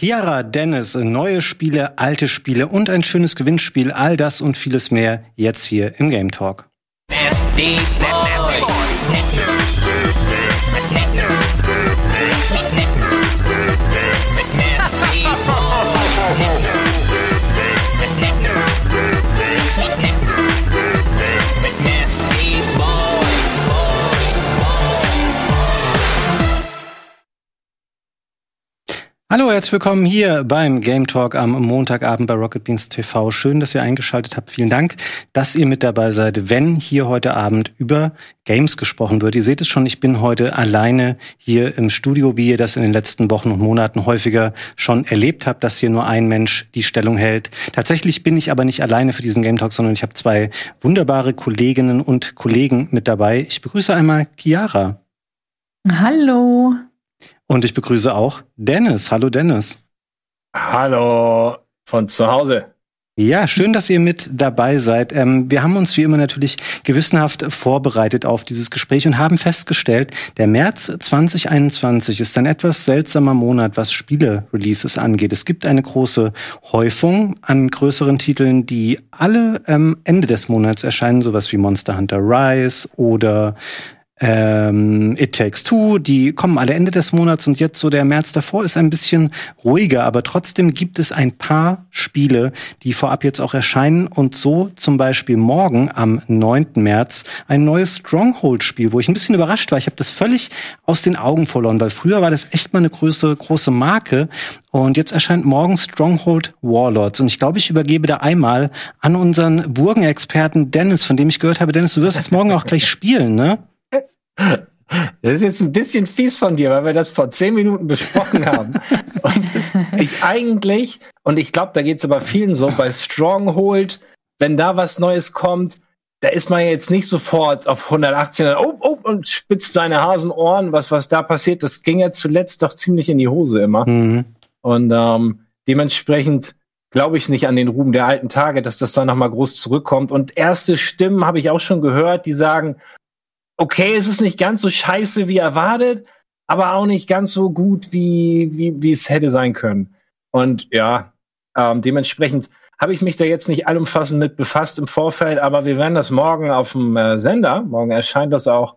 Chiara, Dennis, neue Spiele, alte Spiele und ein schönes Gewinnspiel, all das und vieles mehr jetzt hier im Game Talk. Hallo, herzlich willkommen hier beim Game Talk am Montagabend bei Rocket Beans TV. Schön, dass ihr eingeschaltet habt. Vielen Dank, dass ihr mit dabei seid, wenn hier heute Abend über Games gesprochen wird. Ihr seht es schon, ich bin heute alleine hier im Studio, wie ihr das in den letzten Wochen und Monaten häufiger schon erlebt habt, dass hier nur ein Mensch die Stellung hält. Tatsächlich bin ich aber nicht alleine für diesen Game Talk, sondern ich habe zwei wunderbare Kolleginnen und Kollegen mit dabei. Ich begrüße einmal Chiara. Hallo. Und ich begrüße auch Dennis. Hallo Dennis. Hallo von zu Hause. Ja, schön, dass ihr mit dabei seid. Ähm, wir haben uns wie immer natürlich gewissenhaft vorbereitet auf dieses Gespräch und haben festgestellt, der März 2021 ist ein etwas seltsamer Monat, was Spiele-Releases angeht. Es gibt eine große Häufung an größeren Titeln, die alle ähm, Ende des Monats erscheinen, sowas wie Monster Hunter Rise oder ähm, It Takes Two, die kommen alle Ende des Monats und jetzt so der März davor ist ein bisschen ruhiger, aber trotzdem gibt es ein paar Spiele, die vorab jetzt auch erscheinen und so zum Beispiel morgen am 9. März ein neues Stronghold-Spiel, wo ich ein bisschen überrascht war. Ich habe das völlig aus den Augen verloren, weil früher war das echt mal eine große, große Marke und jetzt erscheint morgen Stronghold Warlords und ich glaube, ich übergebe da einmal an unseren Burgenexperten Dennis, von dem ich gehört habe, Dennis, du wirst es morgen auch gleich spielen, ne? Das ist jetzt ein bisschen fies von dir, weil wir das vor zehn Minuten besprochen haben. und ich eigentlich, und ich glaube, da geht es aber vielen so, bei Stronghold, wenn da was Neues kommt, da ist man jetzt nicht sofort auf 118 oh, oh, und spitzt seine Hasenohren, was, was da passiert. Das ging ja zuletzt doch ziemlich in die Hose immer. Mhm. Und ähm, dementsprechend glaube ich nicht an den Ruhm der alten Tage, dass das da nochmal groß zurückkommt. Und erste Stimmen habe ich auch schon gehört, die sagen, okay, es ist nicht ganz so scheiße wie erwartet, aber auch nicht ganz so gut, wie, wie, wie es hätte sein können. Und ja, ähm, dementsprechend habe ich mich da jetzt nicht allumfassend mit befasst im Vorfeld, aber wir werden das morgen auf dem äh, Sender, morgen erscheint das auch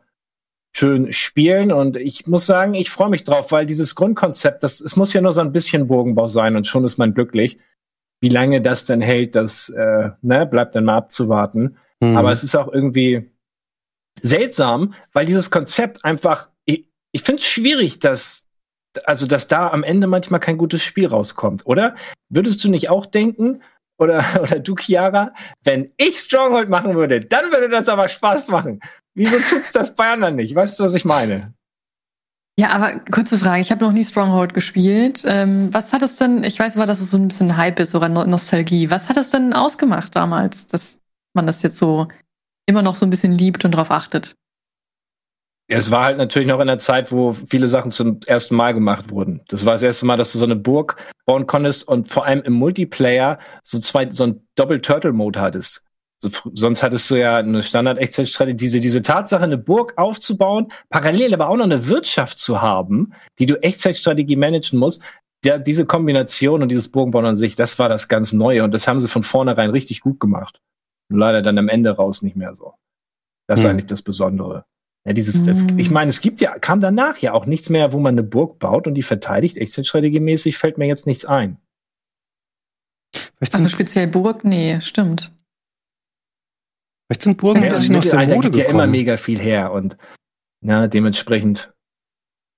schön spielen und ich muss sagen, ich freue mich drauf, weil dieses Grundkonzept, das es muss ja nur so ein bisschen Bogenbau sein und schon ist man glücklich. Wie lange das denn hält, das äh, ne, bleibt dann mal abzuwarten. Mhm. Aber es ist auch irgendwie seltsam, weil dieses Konzept einfach, ich, ich finde es schwierig, dass, also, dass da am Ende manchmal kein gutes Spiel rauskommt, oder? Würdest du nicht auch denken, oder, oder du, Chiara, wenn ich Stronghold machen würde, dann würde das aber Spaß machen. Wieso tut's das bei anderen nicht? Weißt du, was ich meine? Ja, aber kurze Frage. Ich habe noch nie Stronghold gespielt. Ähm, was hat es denn, ich weiß aber, dass es so ein bisschen Hype ist oder Nostalgie. Was hat es denn ausgemacht damals, dass man das jetzt so immer noch so ein bisschen liebt und darauf achtet. Es war halt natürlich noch in der Zeit, wo viele Sachen zum ersten Mal gemacht wurden. Das war das erste Mal, dass du so eine Burg bauen konntest und vor allem im Multiplayer so zwei, so ein Doppel-Turtle-Mode hattest. So, sonst hattest du ja eine Standard-Echtzeitstrategie, diese, diese Tatsache, eine Burg aufzubauen, parallel aber auch noch eine Wirtschaft zu haben, die du Echtzeitstrategie managen musst. Der, diese Kombination und dieses Burgenbauen an sich, das war das ganz Neue und das haben sie von vornherein richtig gut gemacht leider dann am Ende raus nicht mehr so. Das ist hm. eigentlich das Besondere. Ja, dieses, das, hm. ich meine, es gibt ja, kam danach ja auch nichts mehr, wo man eine Burg baut und die verteidigt. Exit-strategiemäßig fällt mir jetzt nichts ein. Also speziell Burg? Nee, stimmt. Vielleicht sind Burgen ja, ein bisschen aus der Mode gibt ja immer mega viel her und ja, dementsprechend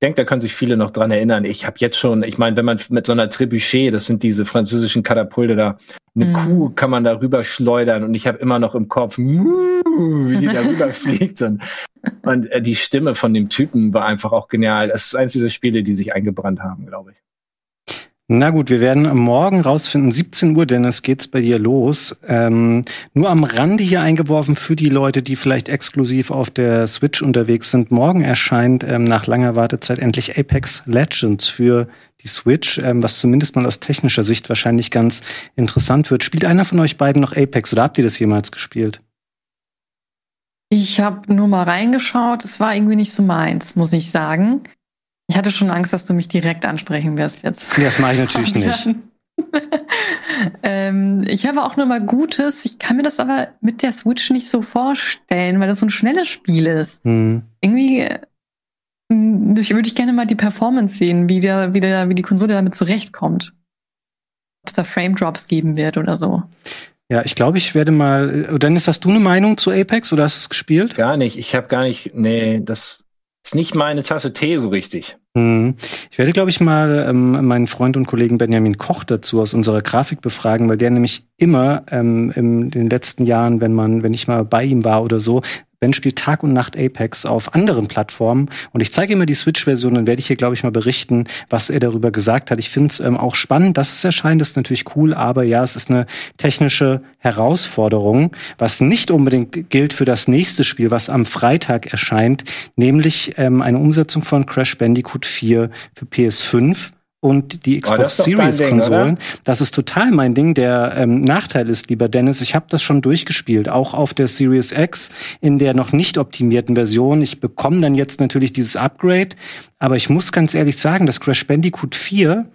denke, da können sich viele noch dran erinnern. Ich habe jetzt schon, ich meine, wenn man mit so einer Trebuchet, das sind diese französischen Katapulte da, eine mhm. Kuh kann man da rüber schleudern und ich habe immer noch im Kopf, wie die da rüber fliegt und, und äh, die Stimme von dem Typen war einfach auch genial. Das ist eins dieser Spiele, die sich eingebrannt haben, glaube ich. Na gut, wir werden morgen rausfinden, 17 Uhr, Dennis, geht's bei dir los. Ähm, nur am Rande hier eingeworfen für die Leute, die vielleicht exklusiv auf der Switch unterwegs sind. Morgen erscheint ähm, nach langer Wartezeit endlich Apex Legends für die Switch, ähm, was zumindest mal aus technischer Sicht wahrscheinlich ganz interessant wird. Spielt einer von euch beiden noch Apex oder habt ihr das jemals gespielt? Ich habe nur mal reingeschaut. Es war irgendwie nicht so meins, muss ich sagen. Ich hatte schon Angst, dass du mich direkt ansprechen wirst jetzt. Das mache ich natürlich nicht. ähm, ich habe auch nur mal Gutes. Ich kann mir das aber mit der Switch nicht so vorstellen, weil das so ein schnelles Spiel ist. Hm. Irgendwie hm, ich würde ich gerne mal die Performance sehen, wie, der, wie, der, wie die Konsole damit zurechtkommt. Ob es da Frame Drops geben wird oder so. Ja, ich glaube, ich werde mal. Dennis, hast du eine Meinung zu Apex oder hast du es gespielt? Gar nicht. Ich habe gar nicht. Nee, das ist nicht meine Tasse Tee so richtig. Hm. Ich werde, glaube ich, mal ähm, meinen Freund und Kollegen Benjamin Koch dazu aus unserer Grafik befragen, weil der nämlich immer ähm, in den letzten Jahren, wenn man, wenn ich mal bei ihm war oder so, Ben spielt Tag und Nacht Apex auf anderen Plattformen und ich zeige ihm mal die Switch-Version, dann werde ich hier, glaube ich, mal berichten, was er darüber gesagt hat. Ich finde es ähm, auch spannend, dass es erscheint, das ist natürlich cool, aber ja, es ist eine technische Herausforderung, was nicht unbedingt gilt für das nächste Spiel, was am Freitag erscheint, nämlich ähm, eine Umsetzung von Crash Bandicoot 4 für PS5 und die Xbox oh, Series Konsolen. Das ist total mein Ding. Der ähm, Nachteil ist, lieber Dennis, ich habe das schon durchgespielt, auch auf der Series X in der noch nicht optimierten Version. Ich bekomme dann jetzt natürlich dieses Upgrade, aber ich muss ganz ehrlich sagen, das Crash Bandicoot 4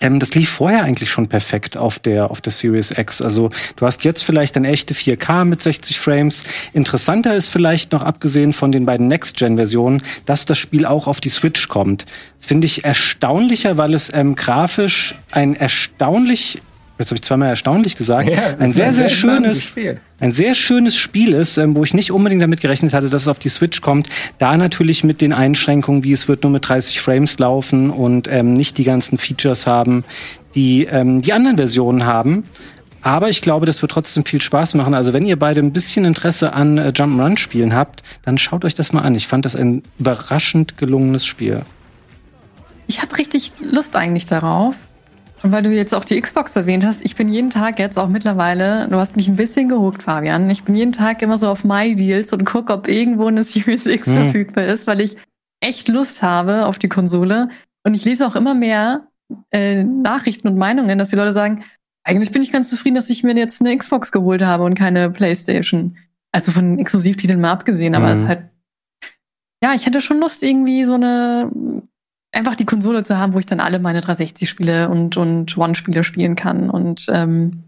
ähm, das lief vorher eigentlich schon perfekt auf der, auf der Series X. Also du hast jetzt vielleicht ein echte 4K mit 60 Frames. Interessanter ist vielleicht noch, abgesehen von den beiden Next-Gen-Versionen, dass das Spiel auch auf die Switch kommt. Das finde ich erstaunlicher, weil es ähm, grafisch ein erstaunlich jetzt habe ich zweimal erstaunlich gesagt, ja, ein sehr, sehr, sehr schönes, Spiel. ein sehr schönes Spiel ist, ähm, wo ich nicht unbedingt damit gerechnet hatte, dass es auf die Switch kommt. Da natürlich mit den Einschränkungen, wie es wird nur mit 30 Frames laufen und ähm, nicht die ganzen Features haben, die ähm, die anderen Versionen haben. Aber ich glaube, das wird trotzdem viel Spaß machen. Also wenn ihr beide ein bisschen Interesse an äh, Jump'n'Run-Spielen habt, dann schaut euch das mal an. Ich fand das ein überraschend gelungenes Spiel. Ich habe richtig Lust eigentlich darauf. Und weil du jetzt auch die Xbox erwähnt hast, ich bin jeden Tag jetzt auch mittlerweile, du hast mich ein bisschen gehuckt, Fabian. Ich bin jeden Tag immer so auf My Deals und gucke, ob irgendwo eine Series X hm. verfügbar ist, weil ich echt Lust habe auf die Konsole. Und ich lese auch immer mehr äh, Nachrichten und Meinungen, dass die Leute sagen, eigentlich bin ich ganz zufrieden, dass ich mir jetzt eine Xbox geholt habe und keine Playstation. Also von Exklusivtiteln mal abgesehen, aber es mhm. ist halt, ja, ich hätte schon Lust, irgendwie so eine einfach die Konsole zu haben, wo ich dann alle meine 360-Spiele und, und One-Spiele spielen kann. Und ähm,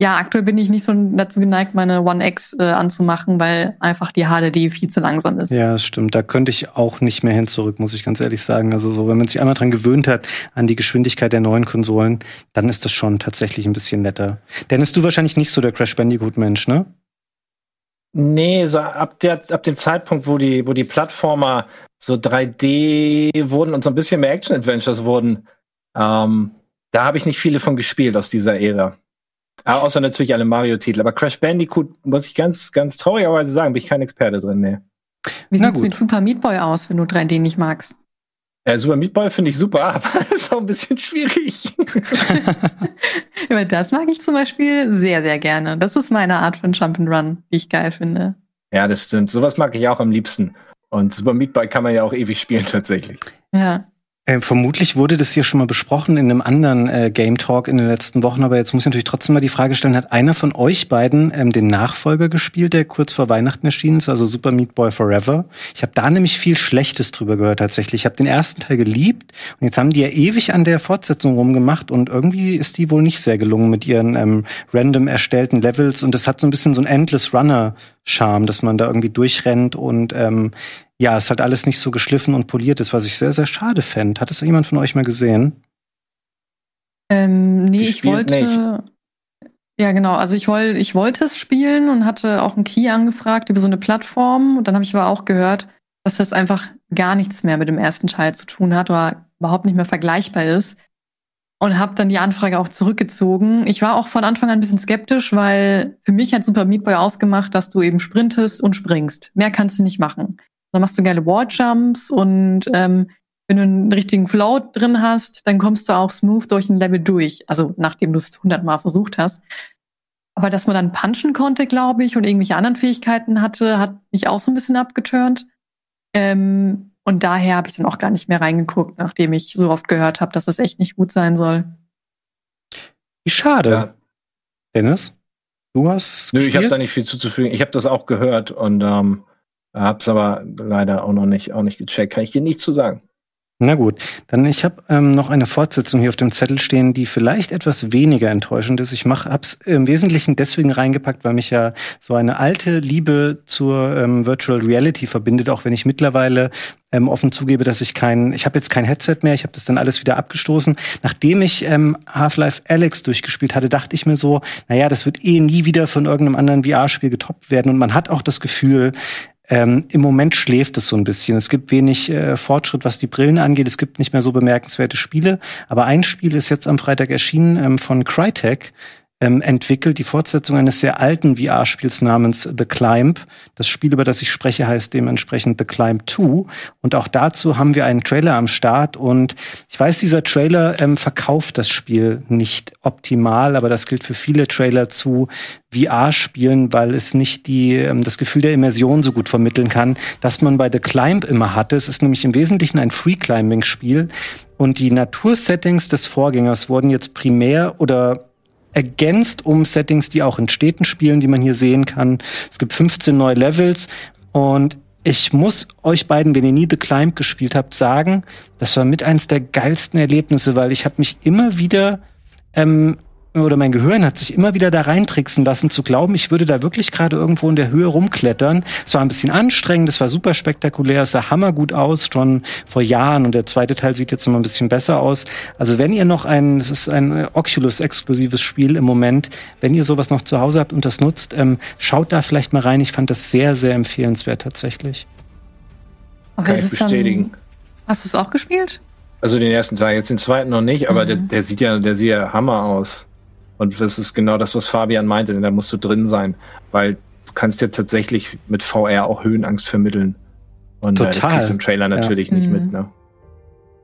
ja, aktuell bin ich nicht so dazu geneigt, meine One X äh, anzumachen, weil einfach die HDD viel zu langsam ist. Ja, das stimmt. Da könnte ich auch nicht mehr hin zurück, muss ich ganz ehrlich sagen. Also so, wenn man sich einmal dran gewöhnt hat an die Geschwindigkeit der neuen Konsolen, dann ist das schon tatsächlich ein bisschen netter. Dennis, du wahrscheinlich nicht so der Crash Bandicoot-Mensch, ne? Nee, so ab, der, ab dem Zeitpunkt, wo die, wo die Plattformer so 3D wurden und so ein bisschen mehr Action-Adventures wurden, ähm, da habe ich nicht viele von gespielt aus dieser Ära. Aber außer natürlich alle Mario-Titel. Aber Crash Bandicoot, muss ich ganz, ganz traurigerweise sagen, bin ich kein Experte drin, nee. Wie sieht's mit Super Meat Boy aus, wenn du 3D nicht magst? Ja, Super Meat Boy finde ich super, aber ist auch ein bisschen schwierig. aber das mag ich zum Beispiel sehr, sehr gerne. Das ist meine Art von Jump'n'Run, die ich geil finde. Ja, das stimmt. Sowas mag ich auch am liebsten. Und Super Meat Boy kann man ja auch ewig spielen tatsächlich. Ja. Äh, vermutlich wurde das hier schon mal besprochen in einem anderen äh, Game Talk in den letzten Wochen, aber jetzt muss ich natürlich trotzdem mal die Frage stellen, hat einer von euch beiden ähm, den Nachfolger gespielt, der kurz vor Weihnachten erschienen ist, also Super Meat Boy Forever? Ich habe da nämlich viel Schlechtes drüber gehört tatsächlich. Ich habe den ersten Teil geliebt und jetzt haben die ja ewig an der Fortsetzung rumgemacht und irgendwie ist die wohl nicht sehr gelungen mit ihren ähm, random erstellten Levels und es hat so ein bisschen so ein Endless Runner Charme, dass man da irgendwie durchrennt und ähm, ja, es hat alles nicht so geschliffen und poliert ist, was ich sehr, sehr schade fände. Hat es jemand von euch mal gesehen? Ähm, nee, ich wollte. Nicht. Ja, genau. Also ich wollte, ich wollte es spielen und hatte auch einen Key angefragt über so eine Plattform. Und dann habe ich aber auch gehört, dass das einfach gar nichts mehr mit dem ersten Teil zu tun hat oder überhaupt nicht mehr vergleichbar ist. Und habe dann die Anfrage auch zurückgezogen. Ich war auch von Anfang an ein bisschen skeptisch, weil für mich hat Super Meat Boy ausgemacht, dass du eben sprintest und springst. Mehr kannst du nicht machen. Dann machst du geile Walljumps und ähm, wenn du einen richtigen Flow drin hast, dann kommst du auch smooth durch ein Level durch. Also nachdem du es hundertmal versucht hast. Aber dass man dann punchen konnte, glaube ich, und irgendwelche anderen Fähigkeiten hatte, hat mich auch so ein bisschen abgeturnt. Ähm, und daher habe ich dann auch gar nicht mehr reingeguckt, nachdem ich so oft gehört habe, dass es echt nicht gut sein soll. Wie schade. Ja. Dennis, du hast. Nö, gespielt? ich habe da nicht viel zuzufügen. Ich habe das auch gehört und ähm, Hab's aber leider auch noch nicht, auch nicht gecheckt. Kann ich dir nichts zu sagen. Na gut, dann ich habe ähm, noch eine Fortsetzung hier auf dem Zettel stehen, die vielleicht etwas weniger enttäuschend ist. Ich mache hab's im Wesentlichen deswegen reingepackt, weil mich ja so eine alte Liebe zur ähm, Virtual Reality verbindet, auch wenn ich mittlerweile ähm, offen zugebe, dass ich kein, ich habe jetzt kein Headset mehr, ich habe das dann alles wieder abgestoßen. Nachdem ich ähm, Half-Life Alex durchgespielt hatte, dachte ich mir so, naja, das wird eh nie wieder von irgendeinem anderen VR-Spiel getoppt werden. Und man hat auch das Gefühl, ähm, Im Moment schläft es so ein bisschen. Es gibt wenig äh, Fortschritt, was die Brillen angeht. Es gibt nicht mehr so bemerkenswerte Spiele. Aber ein Spiel ist jetzt am Freitag erschienen ähm, von Crytek ähm, entwickelt, die Fortsetzung eines sehr alten VR-Spiels namens The Climb. Das Spiel, über das ich spreche, heißt dementsprechend The Climb 2. Und auch dazu haben wir einen Trailer am Start. Und ich weiß, dieser Trailer ähm, verkauft das Spiel nicht optimal, aber das gilt für viele Trailer zu VR-Spielen, weil es nicht die, ähm, das Gefühl der Immersion so gut vermitteln kann, dass man bei The Climb immer hatte. Es ist nämlich im Wesentlichen ein Free-Climbing-Spiel. Und die Natursettings des Vorgängers wurden jetzt primär oder ergänzt um Settings, die auch in Städten spielen, die man hier sehen kann. Es gibt 15 neue Levels und ich muss euch beiden, wenn ihr nie The Climb gespielt habt, sagen, das war mit eins der geilsten Erlebnisse, weil ich habe mich immer wieder ähm, oder mein Gehirn hat sich immer wieder da reintricksen lassen, zu glauben, ich würde da wirklich gerade irgendwo in der Höhe rumklettern. Es war ein bisschen anstrengend, es war super spektakulär, es sah hammergut aus, schon vor Jahren und der zweite Teil sieht jetzt noch ein bisschen besser aus. Also wenn ihr noch ein, es ist ein Oculus-exklusives Spiel im Moment, wenn ihr sowas noch zu Hause habt und das nutzt, ähm, schaut da vielleicht mal rein. Ich fand das sehr, sehr empfehlenswert tatsächlich. Okay, Kann ich bestätigen. Dann, hast du es auch gespielt? Also den ersten Teil, jetzt den zweiten noch nicht, aber mhm. der, der sieht ja, der sieht ja Hammer aus. Und das ist genau das, was Fabian meinte, denn da musst du drin sein, weil du kannst ja tatsächlich mit VR auch Höhenangst vermitteln. Und Total. Äh, das kriegst du im Trailer natürlich ja. nicht mhm. mit, ne?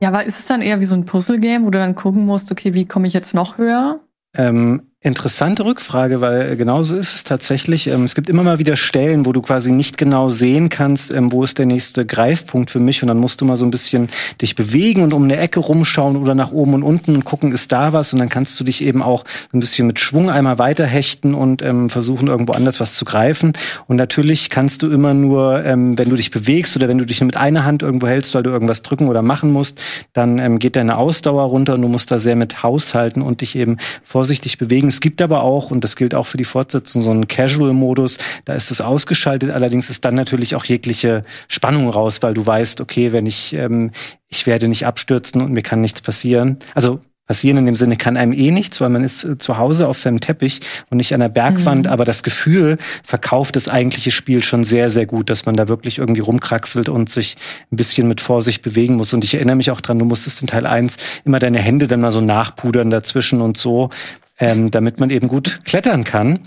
Ja, aber ist es dann eher wie so ein Puzzle-Game, wo du dann gucken musst, okay, wie komme ich jetzt noch höher? Ähm, Interessante Rückfrage, weil genauso ist es tatsächlich. Ähm, es gibt immer mal wieder Stellen, wo du quasi nicht genau sehen kannst, ähm, wo ist der nächste Greifpunkt für mich. Und dann musst du mal so ein bisschen dich bewegen und um eine Ecke rumschauen oder nach oben und unten und gucken, ist da was. Und dann kannst du dich eben auch ein bisschen mit Schwung einmal weiterhechten und ähm, versuchen, irgendwo anders was zu greifen. Und natürlich kannst du immer nur, wenn du dich bewegst oder wenn du dich nur mit einer Hand irgendwo hältst, weil du irgendwas drücken oder machen musst, dann geht deine Ausdauer runter und du musst da sehr mit haushalten und dich eben vorsichtig bewegen es gibt aber auch, und das gilt auch für die Fortsetzung, so einen Casual-Modus, da ist es ausgeschaltet, allerdings ist dann natürlich auch jegliche Spannung raus, weil du weißt, okay, wenn ich, ähm, ich werde nicht abstürzen und mir kann nichts passieren. Also passieren in dem Sinne kann einem eh nichts, weil man ist äh, zu Hause auf seinem Teppich und nicht an der Bergwand, mhm. aber das Gefühl verkauft das eigentliche Spiel schon sehr, sehr gut, dass man da wirklich irgendwie rumkraxelt und sich ein bisschen mit Vorsicht bewegen muss. Und ich erinnere mich auch dran, du musstest in Teil 1 immer deine Hände dann mal so nachpudern dazwischen und so, ähm, damit man eben gut klettern kann.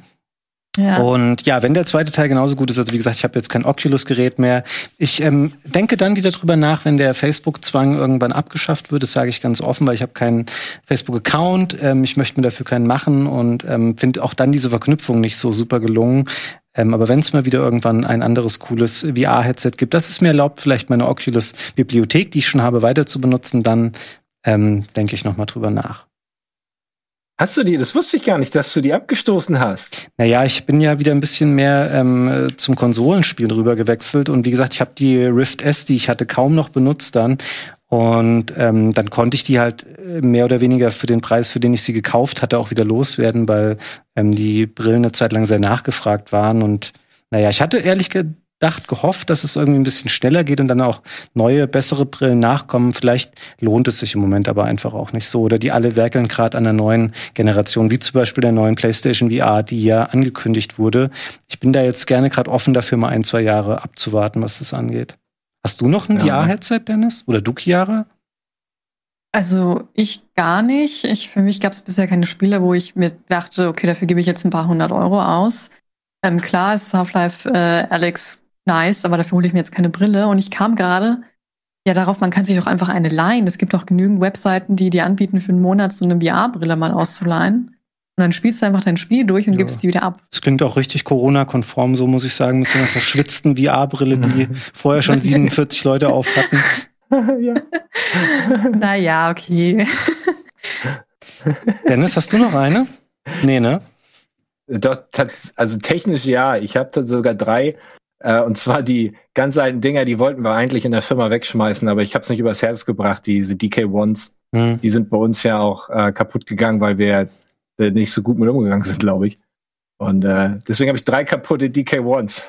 Ja. Und ja, wenn der zweite Teil genauso gut ist, also wie gesagt, ich habe jetzt kein Oculus-Gerät mehr. Ich ähm, denke dann wieder drüber nach, wenn der Facebook-Zwang irgendwann abgeschafft wird. Das sage ich ganz offen, weil ich habe keinen Facebook-Account. Ähm, ich möchte mir dafür keinen machen und ähm, finde auch dann diese Verknüpfung nicht so super gelungen. Ähm, aber wenn es mal wieder irgendwann ein anderes cooles VR-Headset gibt, das es mir erlaubt, vielleicht meine Oculus-Bibliothek, die ich schon habe, weiter zu benutzen, dann ähm, denke ich noch mal drüber nach. Hast du die? Das wusste ich gar nicht, dass du die abgestoßen hast. Naja, ich bin ja wieder ein bisschen mehr ähm, zum Konsolenspielen rüber gewechselt und wie gesagt, ich habe die Rift S, die ich hatte, kaum noch benutzt dann. Und ähm, dann konnte ich die halt äh, mehr oder weniger für den Preis, für den ich sie gekauft hatte, auch wieder loswerden, weil ähm, die Brillen eine Zeit lang sehr nachgefragt waren. Und naja, ich hatte ehrlich gesagt gedacht, gehofft, dass es irgendwie ein bisschen schneller geht und dann auch neue, bessere Brillen nachkommen. Vielleicht lohnt es sich im Moment aber einfach auch nicht so. Oder die alle werkeln gerade an der neuen Generation, wie zum Beispiel der neuen PlayStation VR, die ja angekündigt wurde. Ich bin da jetzt gerne gerade offen dafür, mal ein, zwei Jahre abzuwarten, was das angeht. Hast du noch ein ja. VR-Headset, Dennis? Oder du, Chiara? Also ich gar nicht. Ich, für mich gab es bisher keine Spiele, wo ich mir dachte, okay, dafür gebe ich jetzt ein paar hundert Euro aus. Ähm, klar ist Half-Life äh, Alex nice, aber dafür hole ich mir jetzt keine Brille. Und ich kam gerade ja darauf, man kann sich doch einfach eine leihen. Es gibt auch genügend Webseiten, die dir anbieten, für einen Monat so eine VR-Brille mal auszuleihen. Und dann spielst du einfach dein Spiel durch und ja. gibst die wieder ab. Das klingt auch richtig Corona-konform, so muss ich sagen, mit so einer verschwitzten VR-Brille, die vorher schon 47 Leute auf hatten. ja. naja, okay. Dennis, hast du noch eine? Nee, ne? Doch, also technisch ja. Ich habe sogar drei Äh, und zwar die ganz alten Dinger, die wollten wir eigentlich in der Firma wegschmeißen, aber ich habe es nicht übers Herz gebracht, diese DK1s. Hm. Die sind bei uns ja auch äh, kaputt gegangen, weil wir äh, nicht so gut mit umgegangen sind, glaube ich. Und äh, deswegen habe ich drei kaputte DK1s.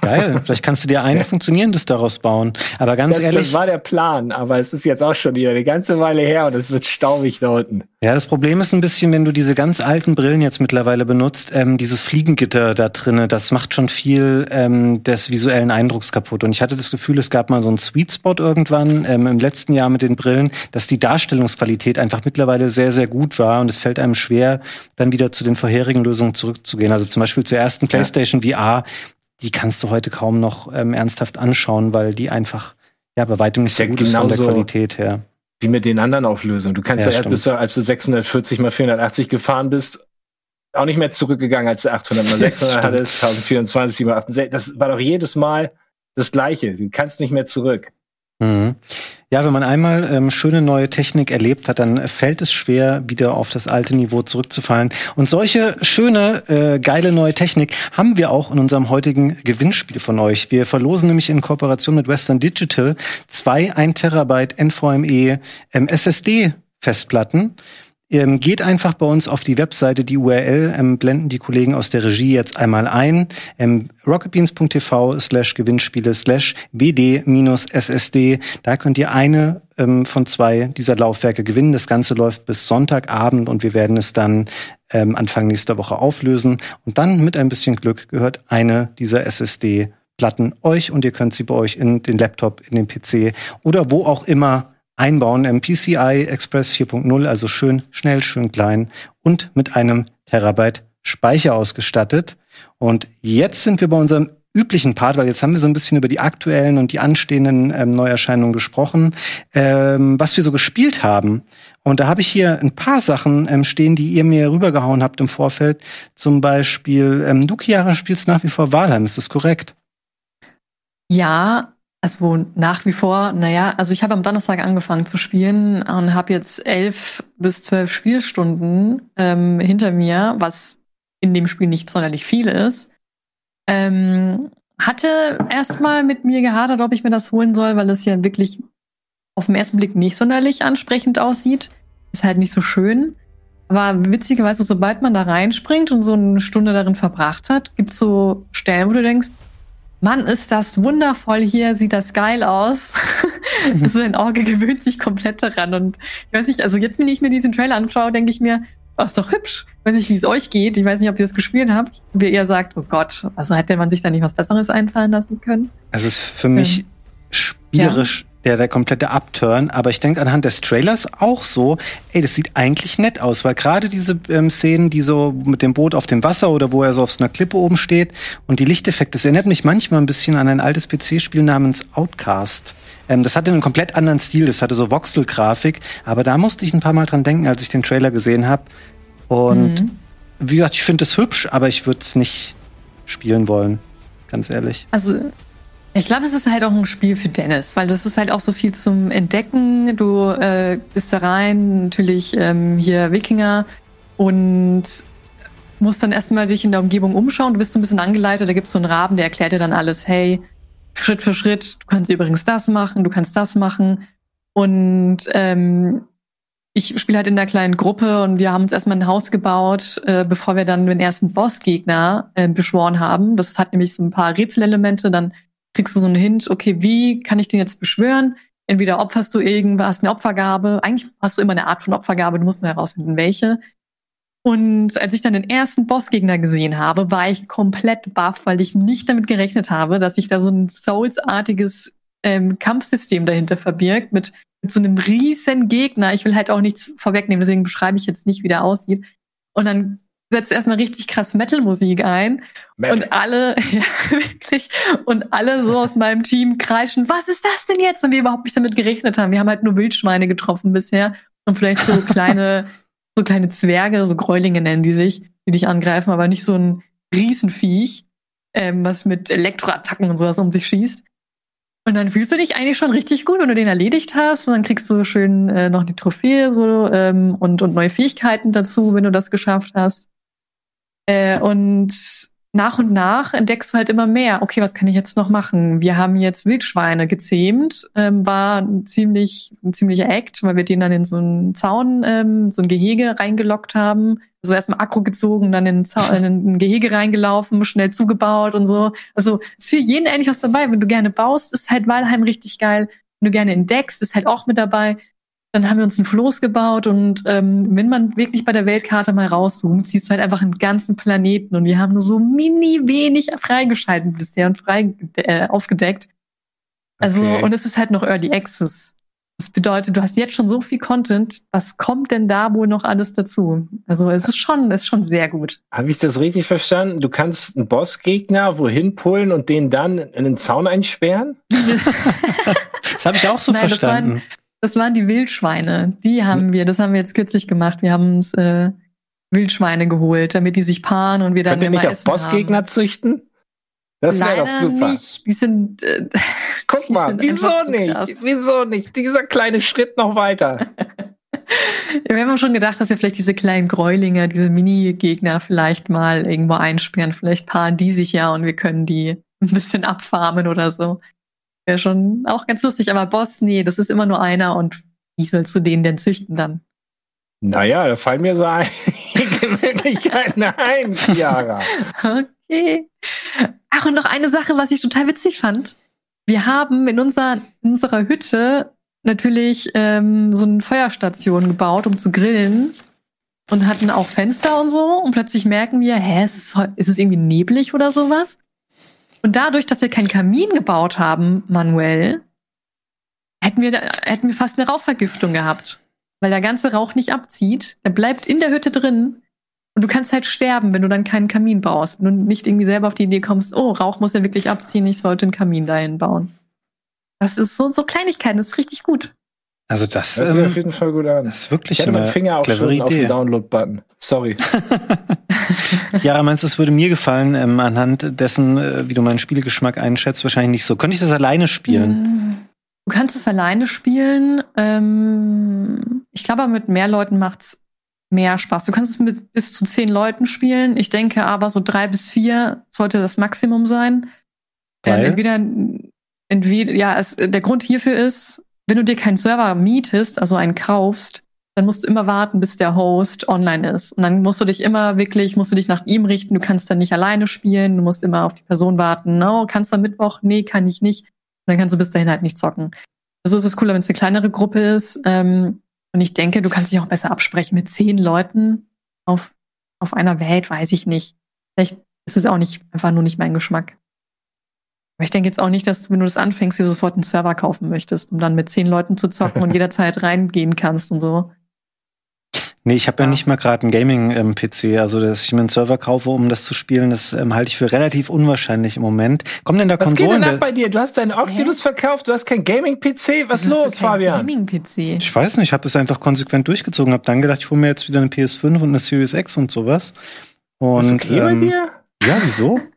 Geil, vielleicht kannst du dir ein funktionierendes daraus bauen. Aber ganz das, ehrlich. Das war der Plan, aber es ist jetzt auch schon wieder eine ganze Weile her und es wird staubig da unten. Ja, das Problem ist ein bisschen, wenn du diese ganz alten Brillen jetzt mittlerweile benutzt, ähm, dieses Fliegengitter da drinnen, das macht schon viel ähm, des visuellen Eindrucks kaputt. Und ich hatte das Gefühl, es gab mal so einen Sweet Spot irgendwann ähm, im letzten Jahr mit den Brillen, dass die Darstellungsqualität einfach mittlerweile sehr, sehr gut war und es fällt einem schwer, dann wieder zu den vorherigen Lösungen zurückzugehen. Also zum Beispiel zur ersten PlayStation ja. VR, die kannst du heute kaum noch ähm, ernsthaft anschauen, weil die einfach ja bei weitem nicht so gut ist von der Qualität her. Wie mit den anderen Auflösungen. Du kannst ja, ja bis als du 640 mal 480 gefahren bist, auch nicht mehr zurückgegangen, als du 800 mal 600 hattest, 1024 mal 68. Das war doch jedes Mal das Gleiche. Du kannst nicht mehr zurück. Mhm. Ja, wenn man einmal ähm, schöne neue Technik erlebt hat, dann fällt es schwer, wieder auf das alte Niveau zurückzufallen. Und solche schöne, äh, geile neue Technik haben wir auch in unserem heutigen Gewinnspiel von euch. Wir verlosen nämlich in Kooperation mit Western Digital zwei 1 Terabyte NVMe ähm, SSD Festplatten. Ähm, geht einfach bei uns auf die Webseite, die URL ähm, blenden die Kollegen aus der Regie jetzt einmal ein. Ähm, rocketbeans.tv slash Gewinnspiele slash wd-ssd. Da könnt ihr eine ähm, von zwei dieser Laufwerke gewinnen. Das Ganze läuft bis Sonntagabend und wir werden es dann ähm, Anfang nächster Woche auflösen. Und dann mit ein bisschen Glück gehört eine dieser SSD Platten euch und ihr könnt sie bei euch in den Laptop, in den PC oder wo auch immer einbauen im PCI Express 4.0, also schön schnell, schön klein und mit einem Terabyte Speicher ausgestattet. Und jetzt sind wir bei unserem üblichen Part, weil jetzt haben wir so ein bisschen über die aktuellen und die anstehenden ähm, Neuerscheinungen gesprochen, ähm, was wir so gespielt haben. Und da habe ich hier ein paar Sachen ähm, stehen, die ihr mir rübergehauen habt im Vorfeld. Zum Beispiel, ähm, du, Chiara, spielst nach wie vor Valheim, ist das korrekt? Ja, also nach wie vor, naja, also ich habe am Donnerstag angefangen zu spielen und habe jetzt elf bis zwölf Spielstunden ähm, hinter mir, was in dem Spiel nicht sonderlich viel ist. Ähm, hatte erstmal mit mir gehadert, ob ich mir das holen soll, weil es ja wirklich auf den ersten Blick nicht sonderlich ansprechend aussieht. Ist halt nicht so schön. Aber witzigerweise, sobald man da reinspringt und so eine Stunde darin verbracht hat, gibt's so Stellen, wo du denkst, Mann, ist das wundervoll hier, sieht das geil aus. also ein Auge gewöhnt sich komplett daran. Und ich weiß nicht, also jetzt, wenn ich mir diesen Trailer anschaue, denke ich mir, oh, ist doch hübsch. Ich weiß nicht, wie es euch geht. Ich weiß nicht, ob ihr es gespielt habt. Wie ihr sagt, oh Gott, also hätte man sich da nicht was Besseres einfallen lassen können. Es ist für mich ähm, spielerisch der, der komplette Upturn. Aber ich denke anhand des Trailers auch so, ey, das sieht eigentlich nett aus, weil gerade diese ähm, Szenen, die so mit dem Boot auf dem Wasser oder wo er so auf so einer Klippe oben steht und die Lichteffekte, das erinnert mich manchmal ein bisschen an ein altes PC-Spiel namens Outcast. Ähm, das hatte einen komplett anderen Stil, das hatte so Voxel-Grafik, aber da musste ich ein paar Mal dran denken, als ich den Trailer gesehen habe. Und mhm. wie gesagt, ich finde es hübsch, aber ich würde es nicht spielen wollen, ganz ehrlich. Also ich glaube, es ist halt auch ein Spiel für Dennis, weil das ist halt auch so viel zum Entdecken. Du äh, bist da rein, natürlich ähm, hier Wikinger und musst dann erstmal dich in der Umgebung umschauen. Du bist so ein bisschen angeleitet, da gibt es so einen Raben, der erklärt dir dann alles, hey, Schritt für Schritt, du kannst übrigens das machen, du kannst das machen. Und ähm, ich spiele halt in der kleinen Gruppe und wir haben uns erstmal ein Haus gebaut, äh, bevor wir dann den ersten Bossgegner äh, beschworen haben. Das hat nämlich so ein paar Rätselelemente, dann kriegst du so einen Hint, okay, wie kann ich den jetzt beschwören? Entweder opferst du irgendwas, eine Opfergabe. Eigentlich hast du immer eine Art von Opfergabe, du musst nur herausfinden, welche. Und als ich dann den ersten Bossgegner gesehen habe, war ich komplett baff, weil ich nicht damit gerechnet habe, dass sich da so ein Souls-artiges ähm, Kampfsystem dahinter verbirgt mit, mit so einem riesen Gegner. Ich will halt auch nichts vorwegnehmen, deswegen beschreibe ich jetzt nicht, wie der aussieht. Und dann setzt erstmal richtig krass Metal-Musik ein Metal. und alle, ja, wirklich, und alle so aus meinem Team kreischen, was ist das denn jetzt? Und wir überhaupt nicht damit gerechnet haben. Wir haben halt nur Wildschweine getroffen bisher und vielleicht so kleine, so kleine Zwerge, so Gräulinge nennen die sich, die dich angreifen, aber nicht so ein Riesenviech, ähm, was mit Elektroattacken und sowas um sich schießt. Und dann fühlst du dich eigentlich schon richtig gut, wenn du den erledigt hast. Und dann kriegst du schön äh, noch die Trophäe so ähm, und, und neue Fähigkeiten dazu, wenn du das geschafft hast. Äh, und nach und nach entdeckst du halt immer mehr. Okay, was kann ich jetzt noch machen? Wir haben jetzt Wildschweine gezähmt, ähm, war ein ziemlich ein ziemlicher Act, weil wir den dann in so einen Zaun, ähm, so ein Gehege reingelockt haben. Also erstmal Akku gezogen, dann in, in ein Gehege reingelaufen, schnell zugebaut und so. Also ist für jeden eigentlich was dabei. Wenn du gerne baust, ist halt Walheim richtig geil. Wenn du gerne entdeckst, ist halt auch mit dabei. Dann haben wir uns ein Floß gebaut und ähm, wenn man wirklich bei der Weltkarte mal rauszoomt, siehst du halt einfach einen ganzen Planeten und wir haben nur so mini wenig freigeschalten bisher und frei äh, aufgedeckt. Also okay. und es ist halt noch Early Access. Das bedeutet, du hast jetzt schon so viel Content. Was kommt denn da wohl noch alles dazu? Also es ist schon, es ist schon sehr gut. Habe ich das richtig verstanden? Du kannst einen Bossgegner wohin pullen und den dann in den Zaun einsperren? das habe ich auch so Nein, verstanden. Das waren die Wildschweine. Die haben wir, das haben wir jetzt kürzlich gemacht. Wir haben uns äh, Wildschweine geholt, damit die sich paaren und wir dann Könnt ihr nicht auf Bossgegner züchten? Das wäre doch super. Nicht. Die sind. Äh, Guck mal, wieso nicht? Krass. Wieso nicht? Dieser kleine Schritt noch weiter. wir haben schon gedacht, dass wir vielleicht diese kleinen Gräulinge, diese Mini-Gegner vielleicht mal irgendwo einsperren. Vielleicht paaren die sich ja und wir können die ein bisschen abfarmen oder so. Wäre schon auch ganz lustig, aber Boss, nee, das ist immer nur einer und wie sollst du den denn züchten dann? Naja, da fallen mir so einige Möglichkeiten ein, Chiara. Okay. Ach, und noch eine Sache, was ich total witzig fand. Wir haben in, unser, in unserer Hütte natürlich ähm, so eine Feuerstation gebaut, um zu grillen. Und hatten auch Fenster und so. Und plötzlich merken wir, hä, ist es, ist es irgendwie neblig oder sowas? Und dadurch, dass wir keinen Kamin gebaut haben, manuell, hätten wir, hätten wir fast eine Rauchvergiftung gehabt. Weil der ganze Rauch nicht abzieht. Der bleibt in der Hütte drin. Und du kannst halt sterben, wenn du dann keinen Kamin baust. Wenn du nicht irgendwie selber auf die Idee kommst, oh, Rauch muss ja wirklich abziehen, ich sollte einen Kamin dahin bauen. Das ist so, so Kleinigkeiten, das ist richtig gut. Also das, das ähm, auf jeden Fall gut an. Das ist wirklich ich eine Finger auch schon Idee. auf den Download-Button. Sorry. ja, meinst du, es würde mir gefallen, ähm, anhand dessen, äh, wie du meinen Spielegeschmack einschätzt? Wahrscheinlich nicht so. Könnte ich das alleine spielen? Du kannst es alleine spielen. Ähm, ich glaube, mit mehr Leuten macht's mehr Spaß. Du kannst es mit bis zu zehn Leuten spielen. Ich denke aber, so drei bis vier sollte das Maximum sein. Weil? entweder, entweder, ja, es, der Grund hierfür ist, wenn du dir keinen Server mietest, also einen kaufst, dann musst du immer warten, bis der Host online ist. Und dann musst du dich immer wirklich, musst du dich nach ihm richten. Du kannst dann nicht alleine spielen. Du musst immer auf die Person warten. No, kannst du am Mittwoch? Nee, kann ich nicht. Und dann kannst du bis dahin halt nicht zocken. Also ist es cooler, wenn es eine kleinere Gruppe ist. Ähm, und ich denke, du kannst dich auch besser absprechen mit zehn Leuten auf, auf einer Welt, weiß ich nicht. Vielleicht ist es auch nicht, einfach nur nicht mein Geschmack. Aber ich denke jetzt auch nicht, dass du, wenn du das anfängst, dir sofort einen Server kaufen möchtest, um dann mit zehn Leuten zu zocken und jederzeit reingehen kannst und so. Nee, ich habe ja. ja nicht mal gerade einen Gaming-PC, also dass ich mir einen Server kaufe, um das zu spielen, das ähm, halte ich für relativ unwahrscheinlich im Moment. Kommen denn da Was Konsolen? Was geht denn ab bei dir? Du hast deinen Oculus Hä? verkauft, du hast keinen Gaming-PC. Was du los, Fabian? Gaming-PC. Ich weiß nicht, ich habe es einfach konsequent durchgezogen, habe dann gedacht, ich hole mir jetzt wieder eine PS5 und eine Series X und sowas. Und, ist okay ähm, bei dir? Ja, wieso?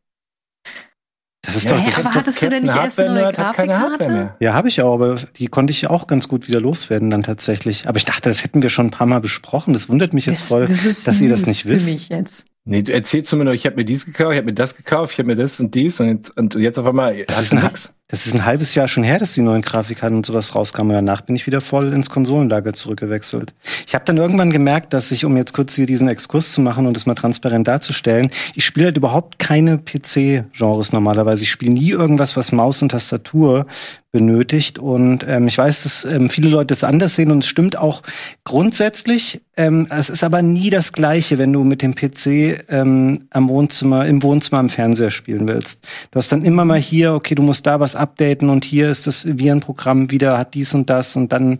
Das ist ja, doch, das aber ist hattest doch du denn nicht erst eine neue Grafikkarte? Ja, habe ich auch, aber die konnte ich auch ganz gut wieder loswerden dann tatsächlich. Aber ich dachte, das hätten wir schon ein paar Mal besprochen. Das wundert mich jetzt voll, das dass ihr das nicht wisst. Mich jetzt. Nee, du erzählst mir nur, ich habe mir dies gekauft, ich habe mir das gekauft, ich habe mir das und dies und jetzt, und jetzt auf einmal das ist ein, nix. Das ist ein halbes Jahr schon her, dass die neuen Grafikkarten und sowas rauskamen. Und danach bin ich wieder voll ins Konsolenlager zurückgewechselt. Ich habe dann irgendwann gemerkt, dass ich, um jetzt kurz hier diesen Exkurs zu machen und es mal transparent darzustellen, ich spiele halt überhaupt keine PC-Genres normalerweise. Ich spiele nie irgendwas, was Maus und Tastatur benötigt. Und ähm, ich weiß, dass ähm, viele Leute das anders sehen und es stimmt auch grundsätzlich. Ähm, es ist aber nie das Gleiche, wenn du mit dem PC ähm, am Wohnzimmer, im Wohnzimmer am Fernseher spielen willst. Du hast dann immer mal hier, okay, du musst da was updaten und hier ist das Virenprogramm wieder, hat dies und das und dann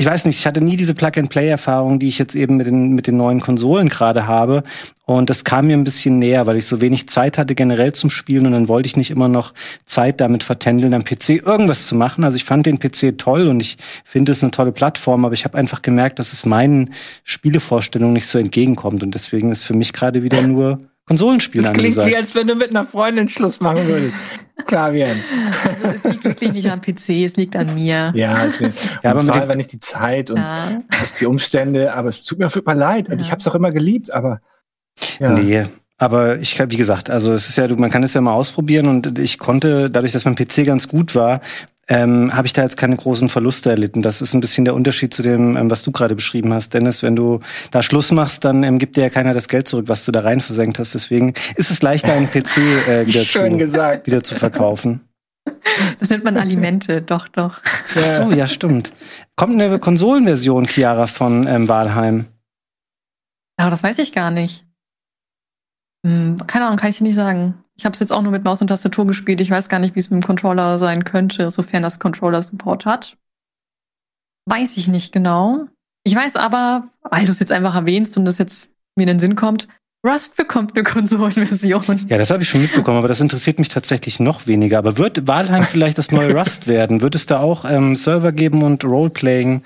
ich weiß nicht, ich hatte nie diese Plug-and-Play-Erfahrung, die ich jetzt eben mit den, mit den neuen Konsolen gerade habe. Und das kam mir ein bisschen näher, weil ich so wenig Zeit hatte generell zum Spielen und dann wollte ich nicht immer noch Zeit damit vertändeln, am PC irgendwas zu machen. Also ich fand den PC toll und ich finde es eine tolle Plattform, aber ich habe einfach gemerkt, dass es meinen Spielevorstellungen nicht so entgegenkommt. Und deswegen ist für mich gerade wieder nur Konsolenspielen Das klingt wie, als wenn du mit einer Freundin Schluss machen würdest. Klavieren. Also es liegt wirklich nicht am PC, es liegt an mir. Ja, es ja aber mit war nicht die Zeit und ja. die Umstände, aber es tut mir auf jeden Fall leid. Und ich habe es auch immer geliebt, aber ja. Nee, Aber ich, wie gesagt, also es ist ja, man kann es ja mal ausprobieren und ich konnte, dadurch, dass mein PC ganz gut war, ähm, habe ich da jetzt keine großen Verluste erlitten. Das ist ein bisschen der Unterschied zu dem, ähm, was du gerade beschrieben hast, Dennis. Wenn du da Schluss machst, dann ähm, gibt dir ja keiner das Geld zurück, was du da rein versenkt hast. Deswegen ist es leichter, einen PC äh, wieder, zu, wieder zu verkaufen. Das nennt man Alimente, doch, doch. Ach so, ja, stimmt. Kommt eine Konsolenversion, Chiara, von ähm, Walheim? Aber das weiß ich gar nicht. Hm, keine Ahnung, kann ich dir nicht sagen. Ich habe es jetzt auch nur mit Maus und Tastatur gespielt. Ich weiß gar nicht, wie es mit dem Controller sein könnte, sofern das Controller Support hat. Weiß ich nicht genau. Ich weiß aber, weil du es jetzt einfach erwähnst und das jetzt mir in den Sinn kommt, Rust bekommt eine Konsolenversion. Ja, das habe ich schon mitbekommen, aber das interessiert mich tatsächlich noch weniger. Aber wird Walheim vielleicht das neue Rust werden? Wird es da auch ähm, Server geben und Roleplaying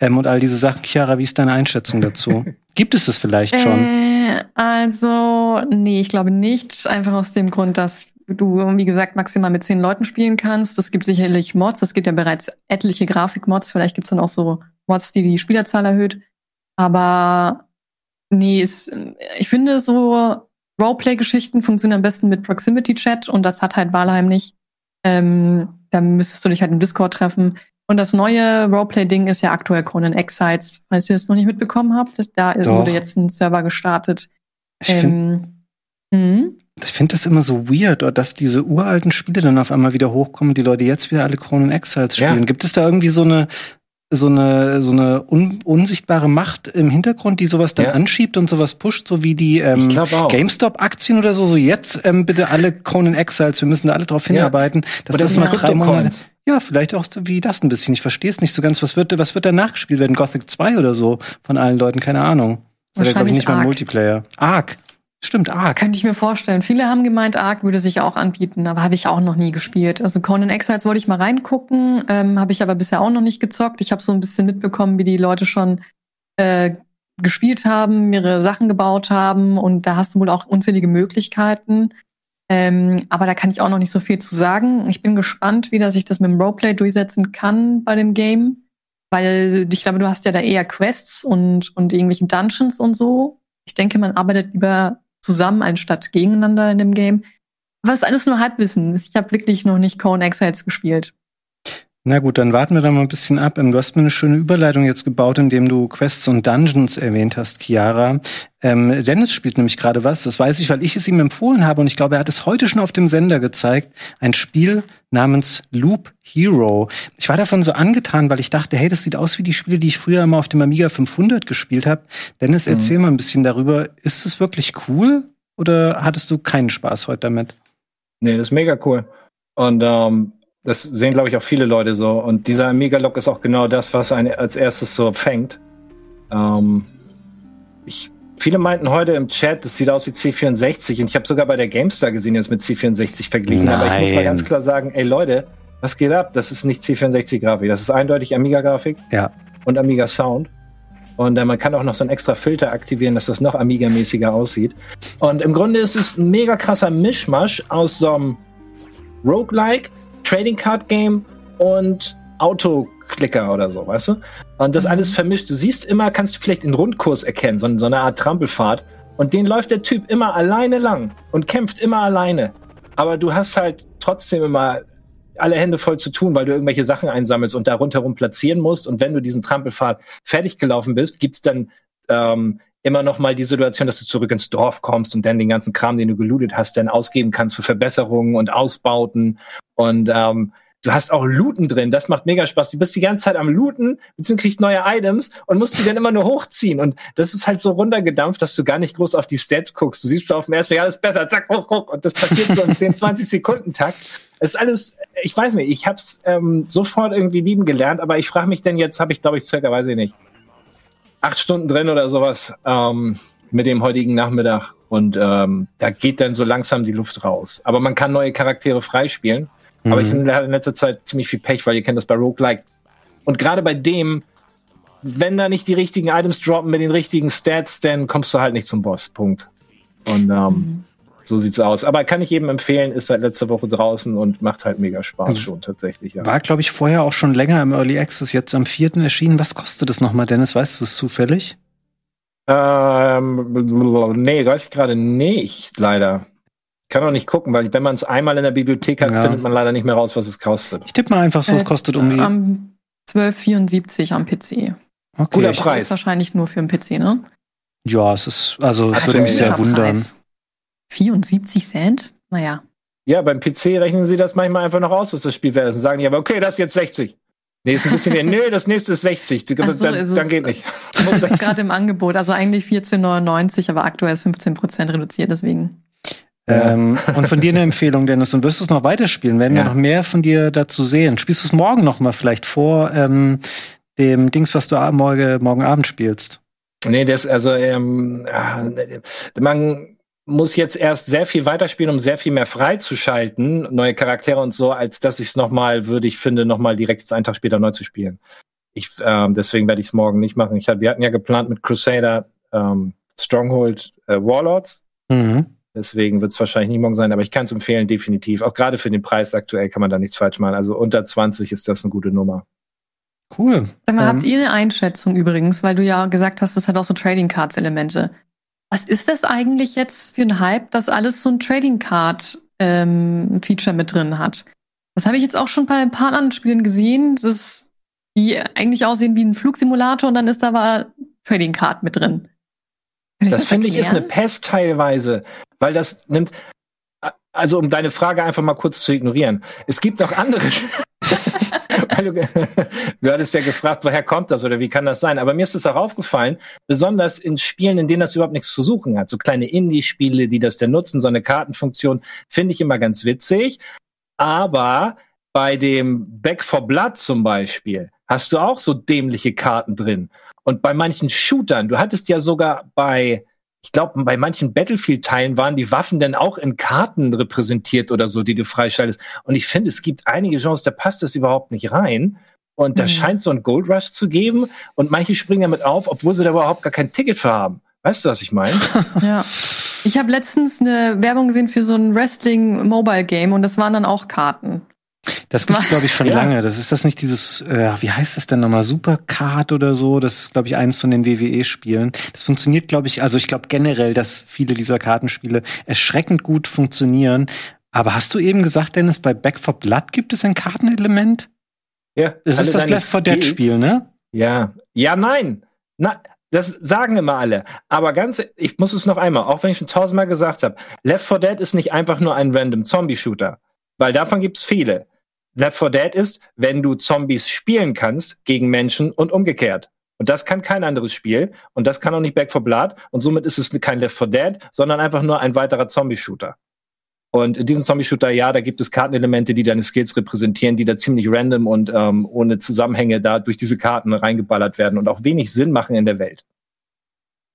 ähm, und all diese Sachen? Chiara, wie ist deine Einschätzung dazu? Gibt es das vielleicht schon? Äh, also, nee, ich glaube nicht. Einfach aus dem Grund, dass du, wie gesagt, maximal mit zehn Leuten spielen kannst. Es gibt sicherlich Mods. Es gibt ja bereits etliche Grafikmods. Vielleicht gibt's dann auch so Mods, die die Spielerzahl erhöht. Aber nee, es, ich finde so Roleplay-Geschichten funktionieren am besten mit Proximity-Chat und das hat halt Valheim nicht. Ähm, da müsstest du dich halt im Discord treffen. Und das neue Roleplay-Ding ist ja aktuell Conan Exiles, falls ihr es noch nicht mitbekommen habt. Da Doch. wurde jetzt ein Server gestartet. Ich finde ähm, find das immer so weird, dass diese uralten Spiele dann auf einmal wieder hochkommen, die Leute jetzt wieder alle Conan Exiles spielen. Ja. Gibt es da irgendwie so eine so eine so eine un unsichtbare Macht im Hintergrund, die sowas dann ja. anschiebt und sowas pusht, so wie die ähm, GameStop-Aktien oder so. So jetzt ähm, bitte alle Conan Exiles, wir müssen da alle drauf hinarbeiten, ja. dass das mal drei Monate. Ja, vielleicht auch wie das ein bisschen. Ich verstehe es nicht so ganz. Was wird, was wird da nachgespielt werden? Gothic 2 oder so von allen Leuten? Keine Ahnung. Das ist ja, glaube ich, nicht mal Multiplayer. Arc. Stimmt, Arc. Könnte ich mir vorstellen. Viele haben gemeint, Arc würde sich auch anbieten, aber habe ich auch noch nie gespielt. Also Conan Exiles wollte ich mal reingucken, ähm, habe ich aber bisher auch noch nicht gezockt. Ich habe so ein bisschen mitbekommen, wie die Leute schon äh, gespielt haben, mehrere Sachen gebaut haben und da hast du wohl auch unzählige Möglichkeiten. Ähm, aber da kann ich auch noch nicht so viel zu sagen. Ich bin gespannt, wie sich das mit dem Roleplay durchsetzen kann bei dem Game. Weil ich glaube, du hast ja da eher Quests und, und irgendwelche Dungeons und so. Ich denke, man arbeitet lieber zusammen anstatt gegeneinander in dem Game. Ist alles nur Halbwissen. Ich habe wirklich noch nicht Cone Exiles gespielt. Na gut, dann warten wir da mal ein bisschen ab. Ähm, du hast mir eine schöne Überleitung jetzt gebaut, indem du Quests und Dungeons erwähnt hast, Chiara. Ähm, Dennis spielt nämlich gerade was, das weiß ich, weil ich es ihm empfohlen habe und ich glaube, er hat es heute schon auf dem Sender gezeigt. Ein Spiel namens Loop Hero. Ich war davon so angetan, weil ich dachte, hey, das sieht aus wie die Spiele, die ich früher immer auf dem Amiga 500 gespielt habe. Dennis, mhm. erzähl mal ein bisschen darüber. Ist es wirklich cool oder hattest du keinen Spaß heute damit? Nee, das ist mega cool. Und ähm, das sehen, glaube ich, auch viele Leute so. Und dieser Amiga-Log ist auch genau das, was einen als erstes so fängt. Ähm, ich, viele meinten heute im Chat, das sieht aus wie C64. Und ich habe sogar bei der GameStar gesehen, jetzt mit C64 verglichen. Nein. Aber ich muss mal ganz klar sagen, ey Leute, was geht ab? Das ist nicht C64-Grafik. Das ist eindeutig Amiga-Grafik. Ja. Und Amiga-Sound. Und äh, man kann auch noch so einen extra Filter aktivieren, dass das noch Amiga-mäßiger aussieht. Und im Grunde ist es ein mega krasser Mischmasch aus so einem Roguelike Trading Card Game und Autoklicker oder so, weißt du? Und das mhm. alles vermischt. Du siehst immer, kannst du vielleicht den Rundkurs erkennen, so, so eine Art Trampelfahrt. Und den läuft der Typ immer alleine lang und kämpft immer alleine. Aber du hast halt trotzdem immer alle Hände voll zu tun, weil du irgendwelche Sachen einsammelst und da rundherum platzieren musst. Und wenn du diesen Trampelpfad fertig gelaufen bist, gibt's dann ähm, immer noch mal die Situation, dass du zurück ins Dorf kommst und dann den ganzen Kram, den du gelootet hast, dann ausgeben kannst für Verbesserungen und Ausbauten. Und ähm, du hast auch Looten drin. Das macht mega Spaß. Du bist die ganze Zeit am Looten, beziehungsweise kriegst neue Items und musst sie dann immer nur hochziehen. Und das ist halt so runtergedampft, dass du gar nicht groß auf die Stats guckst. Du siehst so auf dem ersten Mal, ja, alles besser, zack, hoch, hoch. Und das passiert so im 10, 20 Sekunden Takt. Es ist alles, ich weiß nicht, ich hab's ähm, sofort irgendwie lieben gelernt, aber ich frage mich denn jetzt, habe ich glaube ich circa, weiß ich nicht, acht Stunden drin oder sowas ähm, mit dem heutigen Nachmittag. Und ähm, da geht dann so langsam die Luft raus. Aber man kann neue Charaktere freispielen. Mhm. Aber ich mhm. hatte in letzter Zeit ziemlich viel Pech, weil ihr kennt das bei Roguelike. Und gerade bei dem, wenn da nicht die richtigen Items droppen mit den richtigen Stats, dann kommst du halt nicht zum Boss. Punkt. Und ähm, mhm. So sieht's aus. Aber kann ich jedem empfehlen, ist seit letzter Woche draußen und macht halt mega Spaß also schon tatsächlich. Ja. War, glaube ich, vorher auch schon länger im Early Access, jetzt am vierten erschienen. Was kostet es nochmal, Dennis? Weißt du es zufällig? Ähm, nee, weiß ich gerade nicht, leider. Kann auch nicht gucken, weil wenn man es einmal in der Bibliothek hat, Ja. findet man leider nicht mehr raus, was es kostet. Ich tippe mal einfach so, es Äh, kostet um die. Am 12,74 am PC. Okay. guter Das Preis. ist wahrscheinlich nur für den PC, ne? Ja, es ist, also es würde mich sehr Guter wundern. Preis. 74 Cent? Naja. Ja, beim PC rechnen sie das manchmal einfach noch aus, was das Spiel wert ist. Und sagen die aber, okay, das ist jetzt 60. Nee, ist ein bisschen mehr. Nö, das nächste ist 60. Du, so, dann, ist es- dann geht nicht. Das ist 60. gerade im Angebot. Also eigentlich 14,99, aber aktuell ist 15% reduziert, deswegen. Ähm, und von dir eine Empfehlung, Dennis. Und wirst du es noch weiterspielen? Werden wir Ja. noch mehr von dir dazu sehen? Spielst du es morgen noch mal vielleicht vor ähm, dem Dings, was du ab- morgen, morgen Abend spielst? Nee, das, also, ähm, ah, man muss jetzt erst sehr viel weiterspielen, um sehr viel mehr freizuschalten, neue Charaktere und so, als dass ich es nochmal, würde ich finde, nochmal direkt jetzt einen Tag später neu zu spielen. Ich, ähm, deswegen werde ich es morgen nicht machen. Ich hab, wir hatten ja geplant mit Crusader, ähm, Stronghold, äh, Warlords. Mhm. Deswegen wird es wahrscheinlich nicht morgen sein, aber ich kann es empfehlen, definitiv. Auch gerade für den Preis aktuell kann man da nichts falsch machen. Also unter 20 ist das eine gute Nummer. Cool. Sag mal, Ähm, habt ihr eine Einschätzung übrigens, weil du ja gesagt hast, das hat auch so Trading Cards Elemente. Was ist das eigentlich jetzt für ein Hype, dass alles so ein Trading Card ähm, Feature mit drin hat? Das habe ich jetzt auch schon bei ein paar anderen Spielen gesehen, dass die eigentlich aussehen wie ein Flugsimulator und dann ist da aber Trading Card mit drin. Kann Das finde ich ist eine? Pest teilweise, weil das nimmt, also um deine Frage einfach mal kurz zu ignorieren. Es gibt auch andere. Du, du hattest ja gefragt, woher kommt das oder wie kann das sein? Aber mir ist es auch aufgefallen, besonders in Spielen, in denen das überhaupt nichts zu suchen hat. So kleine Indie-Spiele, die das denn nutzen, so eine Kartenfunktion, finde ich immer ganz witzig. Aber bei dem Back for Blood zum Beispiel hast du auch so dämliche Karten drin. Und bei manchen Shootern, du hattest ja sogar bei, ich glaube, bei manchen Battlefield-Teilen waren die Waffen dann auch in Karten repräsentiert oder so, die du freischaltest. Und ich finde, es gibt einige Genres, da passt das überhaupt nicht rein. Und da Mhm. scheint so ein Gold Rush zu geben. Und manche springen damit auf, obwohl sie da überhaupt gar kein Ticket für haben. Weißt du, was ich meine? Ja. Ich habe letztens eine Werbung gesehen für so ein Wrestling-Mobile-Game und das waren dann auch Karten. Das gibt's, glaube ich, schon Ja. lange. Das ist das nicht dieses, äh, wie heißt das denn nochmal, Supercard oder so? Das ist, glaube ich, eins von den WWE-Spielen. Das funktioniert, glaube ich, also ich glaube generell, dass viele dieser Kartenspiele erschreckend gut funktionieren. Aber hast du eben gesagt, Dennis, bei Back for Blood gibt es ein Kartenelement? Ja. Das Alle ist das Left 4 Dead Spiel, ne? Ja. Ja, nein. Na, das sagen immer alle. Aber ganz, ich muss es noch einmal, auch wenn ich schon tausendmal gesagt habe, Left 4 Dead ist nicht einfach nur ein random Zombie-Shooter. Weil davon gibt's viele. Left 4 Dead ist, wenn du Zombies spielen kannst gegen Menschen und umgekehrt. Und das kann kein anderes Spiel. Und das kann auch nicht Back 4 Blood. Und somit ist es kein Left 4 Dead, sondern einfach nur ein weiterer Zombie-Shooter. Und in diesem Zombie-Shooter, ja, da gibt es Kartenelemente, die deine Skills repräsentieren, die da ziemlich random und ähm, ohne Zusammenhänge da durch diese Karten reingeballert werden und auch wenig Sinn machen in der Welt.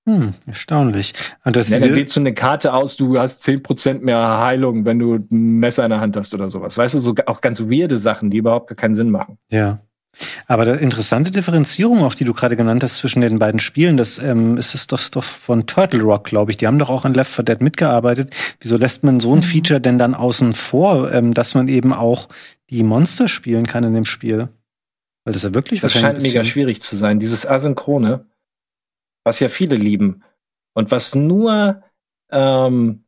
Hm, erstaunlich. Und das Ja, dann wählst du eine Karte aus, du hast 10% mehr Heilung, wenn du ein Messer in der Hand hast oder sowas. Weißt du, so auch ganz weirde Sachen, die überhaupt gar keinen Sinn machen. Ja. Aber der interessante Differenzierung, auf die du gerade genannt hast zwischen den beiden Spielen, das ähm, ist es doch, doch von Turtle Rock, glaube ich. Die haben doch auch an Left 4 Dead mitgearbeitet. Wieso lässt man so ein Mhm. Feature denn dann außen vor, ähm, dass man eben auch die Monster spielen kann in dem Spiel? Weil das ja wirklich Das wahrscheinlich scheint ein mega schwierig zu sein. Dieses Asynchrone, was ja viele lieben und was nur, ähm,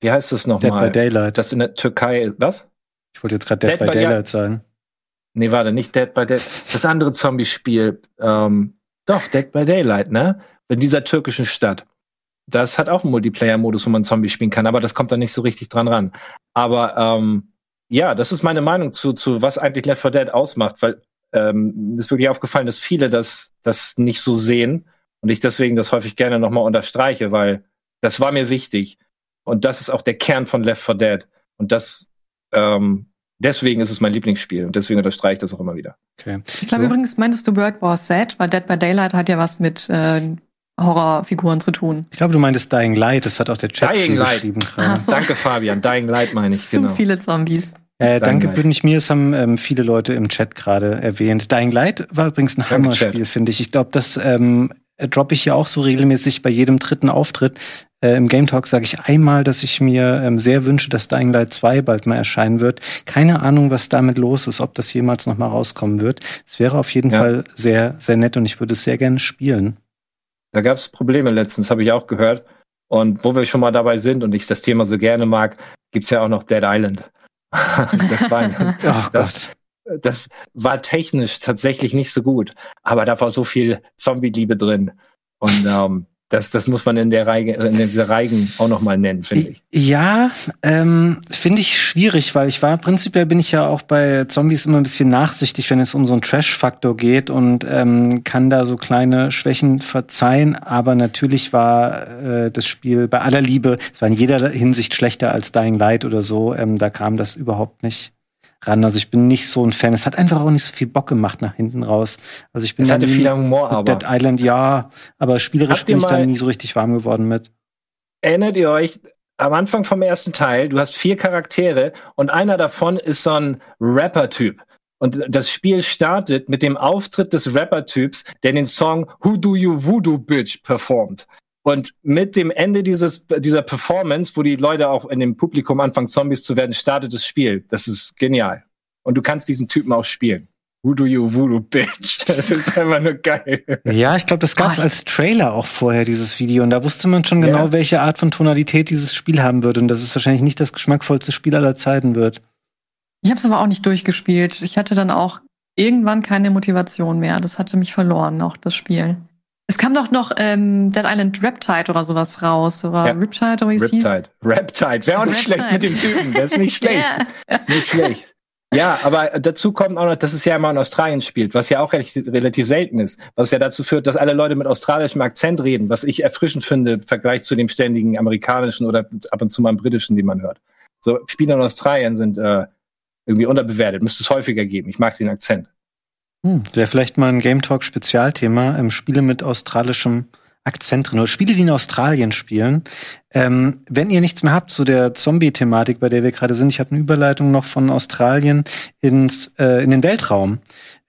wie heißt das Dead by nochmal? Daylight. Das in der Türkei, was? ich wollte jetzt gerade Dead, Dead by by- ja. Daylight sagen. Nee, warte, nicht Dead by Dead. Das andere Zombie-Spiel, ähm, doch, Dead by Daylight, ne? In dieser türkischen Stadt. Das hat auch einen Multiplayer-Modus, wo man Zombie spielen kann, aber das kommt da nicht so richtig dran ran. Aber ähm, ja, das ist meine Meinung zu, zu was eigentlich Left 4 Dead ausmacht, weil ähm, mir ist wirklich aufgefallen, dass viele das, das nicht so sehen und ich deswegen das häufig gerne nochmal unterstreiche, weil das war mir wichtig. Und das ist auch der Kern von Left 4 Dead. Und das, ähm, deswegen ist es mein Lieblingsspiel und deswegen unterstreiche ich das auch immer wieder. Okay. Ich glaube So. übrigens, meintest du World War Z, weil Dead by Daylight hat ja was mit äh, Horrorfiguren zu tun. Ich glaube, du meintest Dying Light, das hat auch der Chat Dying Light. geschrieben Ach gerade. so. Danke, Fabian. Dying Light meine ich, Zu genau. viele Zombies. Äh, danke, bin ich mir, es haben ähm, viele Leute im Chat gerade erwähnt. Dying Light war übrigens ein Hammerspiel, finde ich. Ich glaube, das ähm, droppe ich ja auch so regelmäßig bei jedem dritten Auftritt. Äh, Im Game Talk sage ich einmal, dass ich mir ähm, sehr wünsche, dass Dying Light 2 bald mal erscheinen wird. Keine Ahnung, was damit los ist, ob das jemals noch mal rauskommen wird. Es wäre auf jeden Ja. Fall sehr, sehr nett und ich würde es sehr gerne spielen. Da gab es Probleme letztens, habe ich auch gehört. Und wo wir schon mal dabei sind und ich das Thema so gerne mag, gibt's ja auch noch Dead Island. das, war, oh das, das war technisch tatsächlich nicht so gut, aber da war so viel Zombie-Liebe drin. Und ähm, das, das muss man in der Reihe, in dieser Reigen auch nochmal nennen, finde ich. Ja, ähm, finde ich schwierig, weil ich war, prinzipiell bin ich ja auch bei Zombies immer ein bisschen nachsichtig, wenn es um so einen Trash-Faktor geht und ähm, kann da so kleine Schwächen verzeihen. Aber natürlich war äh, das Spiel bei aller Liebe, es war in jeder Hinsicht schlechter als Dying Light oder so. Ähm, da kam das überhaupt nicht ran. Also ich bin nicht so ein Fan. Es hat einfach auch nicht so viel Bock gemacht nach hinten raus. Also ich bin es hatte viel Humor, aber Dead Island ja, aber spielerisch bin ich da nie so richtig warm geworden mit. Erinnert ihr euch am Anfang vom ersten Teil? Du hast vier Charaktere und einer davon ist so ein Rapper-Typ. Und das Spiel startet mit dem Auftritt des Rapper-Typs, der den Song Who Do You Voodoo Bitch performt. Und mit dem Ende dieses, dieser Performance, wo die Leute auch in dem Publikum anfangen, Zombies zu werden, startet das Spiel. Das ist genial. Und du kannst diesen Typen auch spielen. Voodoo you Voodoo Bitch. Das ist einfach nur geil. Ja, ich glaube, das gab es als Trailer auch vorher, dieses Video. Und da wusste man schon genau, ja. welche Art von Tonalität dieses Spiel haben würde. Und dass es wahrscheinlich nicht das geschmackvollste Spiel aller Zeiten wird. Ich habe es aber auch nicht durchgespielt. Ich hatte dann auch irgendwann keine Motivation mehr. Das hatte mich verloren, auch das Spiel. Es kam doch noch ähm, Dead Island Reptide oder sowas raus. Oder ja. Riptide oder wie es hieß. Riptide. Reptide. Wäre auch nicht Reptide. schlecht mit dem Typen. Das ist nicht schlecht. yeah. Nicht schlecht. Ja, aber dazu kommt auch noch, dass es ja immer in Australien spielt, was ja auch relativ, relativ selten ist. Was ja dazu führt, dass alle Leute mit australischem Akzent reden, was ich erfrischend finde im Vergleich zu dem ständigen amerikanischen oder ab und zu mal britischen, den man hört. So, Spiele in Australien sind äh, irgendwie unterbewertet. Müsste es häufiger geben. Ich mag den Akzent. Hm, Wäre vielleicht mal ein Game Talk Spezialthema, ähm, Spiele mit australischem Akzent drin oder Spiele, die in Australien spielen. Ähm, wenn ihr nichts mehr habt zu der Zombie-Thematik, bei der wir gerade sind, ich habe eine Überleitung noch von Australien ins, äh, in den Weltraum.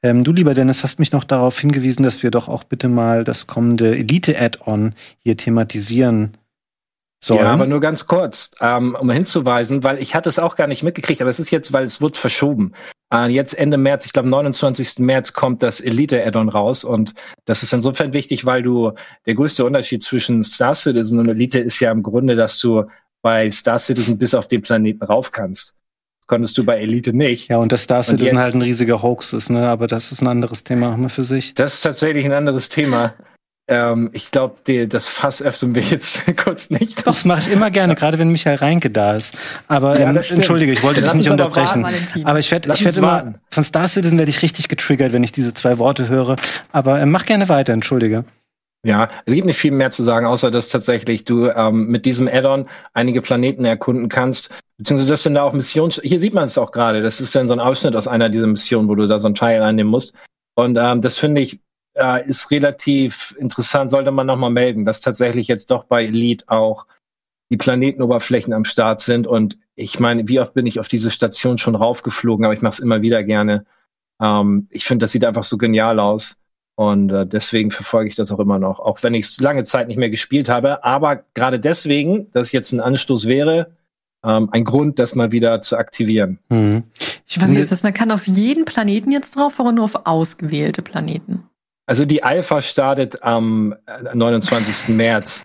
Ähm, du, lieber Dennis, hast mich noch darauf hingewiesen, dass wir doch auch bitte mal das kommende Elite-Add-on hier thematisieren sollen. Ja, aber nur ganz kurz, ähm, um hinzuweisen, weil ich hatte es auch gar nicht mitgekriegt, aber es ist jetzt, weil es wird verschoben. Äh, jetzt Ende März, ich glaube 29. März kommt das Elite-Add-on raus und das ist insofern wichtig, weil du der größte Unterschied zwischen Star Citizen und Elite ist ja im Grunde, dass du bei Star Citizen bis auf den Planeten rauf kannst. Das konntest du bei Elite nicht. Ja, und das Star Citizen halt ein riesiger Hoax ist, ne? Aber das ist ein anderes Thema nochmal für sich. Das ist tatsächlich ein anderes Thema. Ähm, ich glaube, das Fass öffnen wir jetzt kurz nicht. Doch, das mache ich immer gerne, gerade wenn Michael Reinke da ist. Aber ja, ähm, entschuldige, ich wollte dich nicht unterbrechen. Warten, aber ich werde ich werd immer, von Star Citizen werde ich richtig getriggert, wenn ich diese zwei Worte höre. Aber ähm, mach gerne weiter, entschuldige. Ja, es gibt nicht viel mehr zu sagen, außer dass tatsächlich du ähm, mit diesem Add-on einige Planeten erkunden kannst. Beziehungsweise das sind da auch Missionen. Hier sieht man es auch gerade. Das ist dann so ein Ausschnitt aus einer dieser Missionen, wo du da so ein Teil einnehmen musst. Und ähm, das finde ich äh, ist relativ interessant, sollte man nochmal melden, dass tatsächlich jetzt doch bei Elite auch die Planetenoberflächen am Start sind. Und ich meine, wie oft bin ich auf diese Station schon raufgeflogen, aber ich mache es immer wieder gerne. Ähm, ich finde, das sieht einfach so genial aus. Und äh, deswegen verfolge ich das auch immer noch, auch wenn ich es lange Zeit nicht mehr gespielt habe. Aber gerade deswegen, dass jetzt ein Anstoß wäre, ähm, ein Grund, das mal wieder zu aktivieren. Mhm. Ich finde, das, man kann auf jeden Planeten jetzt drauf, aber nur auf ausgewählte Planeten. Also die Alpha startet am 29. Äh, März.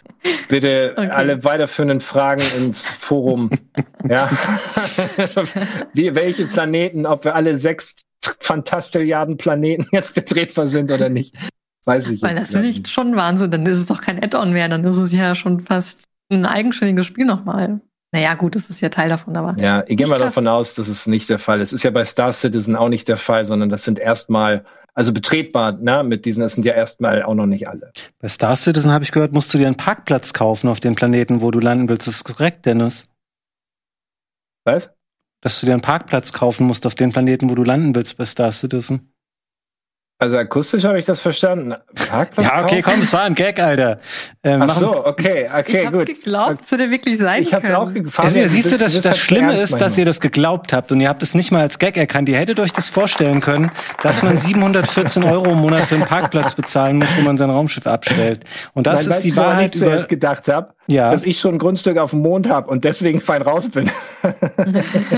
Bitte okay. alle weiterführenden Fragen ins Forum. ja. Wie, welche Planeten, ob wir alle sechs Fantastilliarden Planeten jetzt betretbar sind oder nicht. Weiß ich Weil jetzt. Das finde ich schon Wahnsinn. Dann ist es doch kein Add-on mehr. Dann ist es ja schon fast ein eigenständiges Spiel nochmal. Naja, gut, das ist ja Teil davon, aber. Ja, ich gehe mal davon aus, dass es nicht der Fall ist. Ist ja bei Star Citizen auch nicht der Fall, sondern das sind erstmal also betretbar, ne, mit diesen, das sind ja erstmal auch noch nicht alle. Bei Star Citizen habe ich gehört, musst du dir einen Parkplatz kaufen auf dem Planeten, wo du landen willst. Das ist korrekt, Dennis. Was? Dass du dir einen Parkplatz kaufen musst auf dem Planeten, wo du landen willst bei Star Citizen. Also akustisch habe ich das verstanden. Parkplatz ja, okay, komm, es war ein Gag, Alter. Ähm, Ach so, okay, okay, ich gut. geglaubt, es hätte wirklich sein Ich habe es auch gefallen. Also, ihr siehst du, das, das Schlimme ist, dass ihr das geglaubt habt und ihr habt es nicht mal als Gag erkannt. Ihr hättet euch das vorstellen können, dass man 714 Euro im Monat für einen Parkplatz bezahlen muss, wo man sein Raumschiff abstellt. Und das Weil, ist die Wahrheit, ich zuerst gedacht habe, ja. dass ich schon ein Grundstück auf dem Mond habe und deswegen fein raus bin.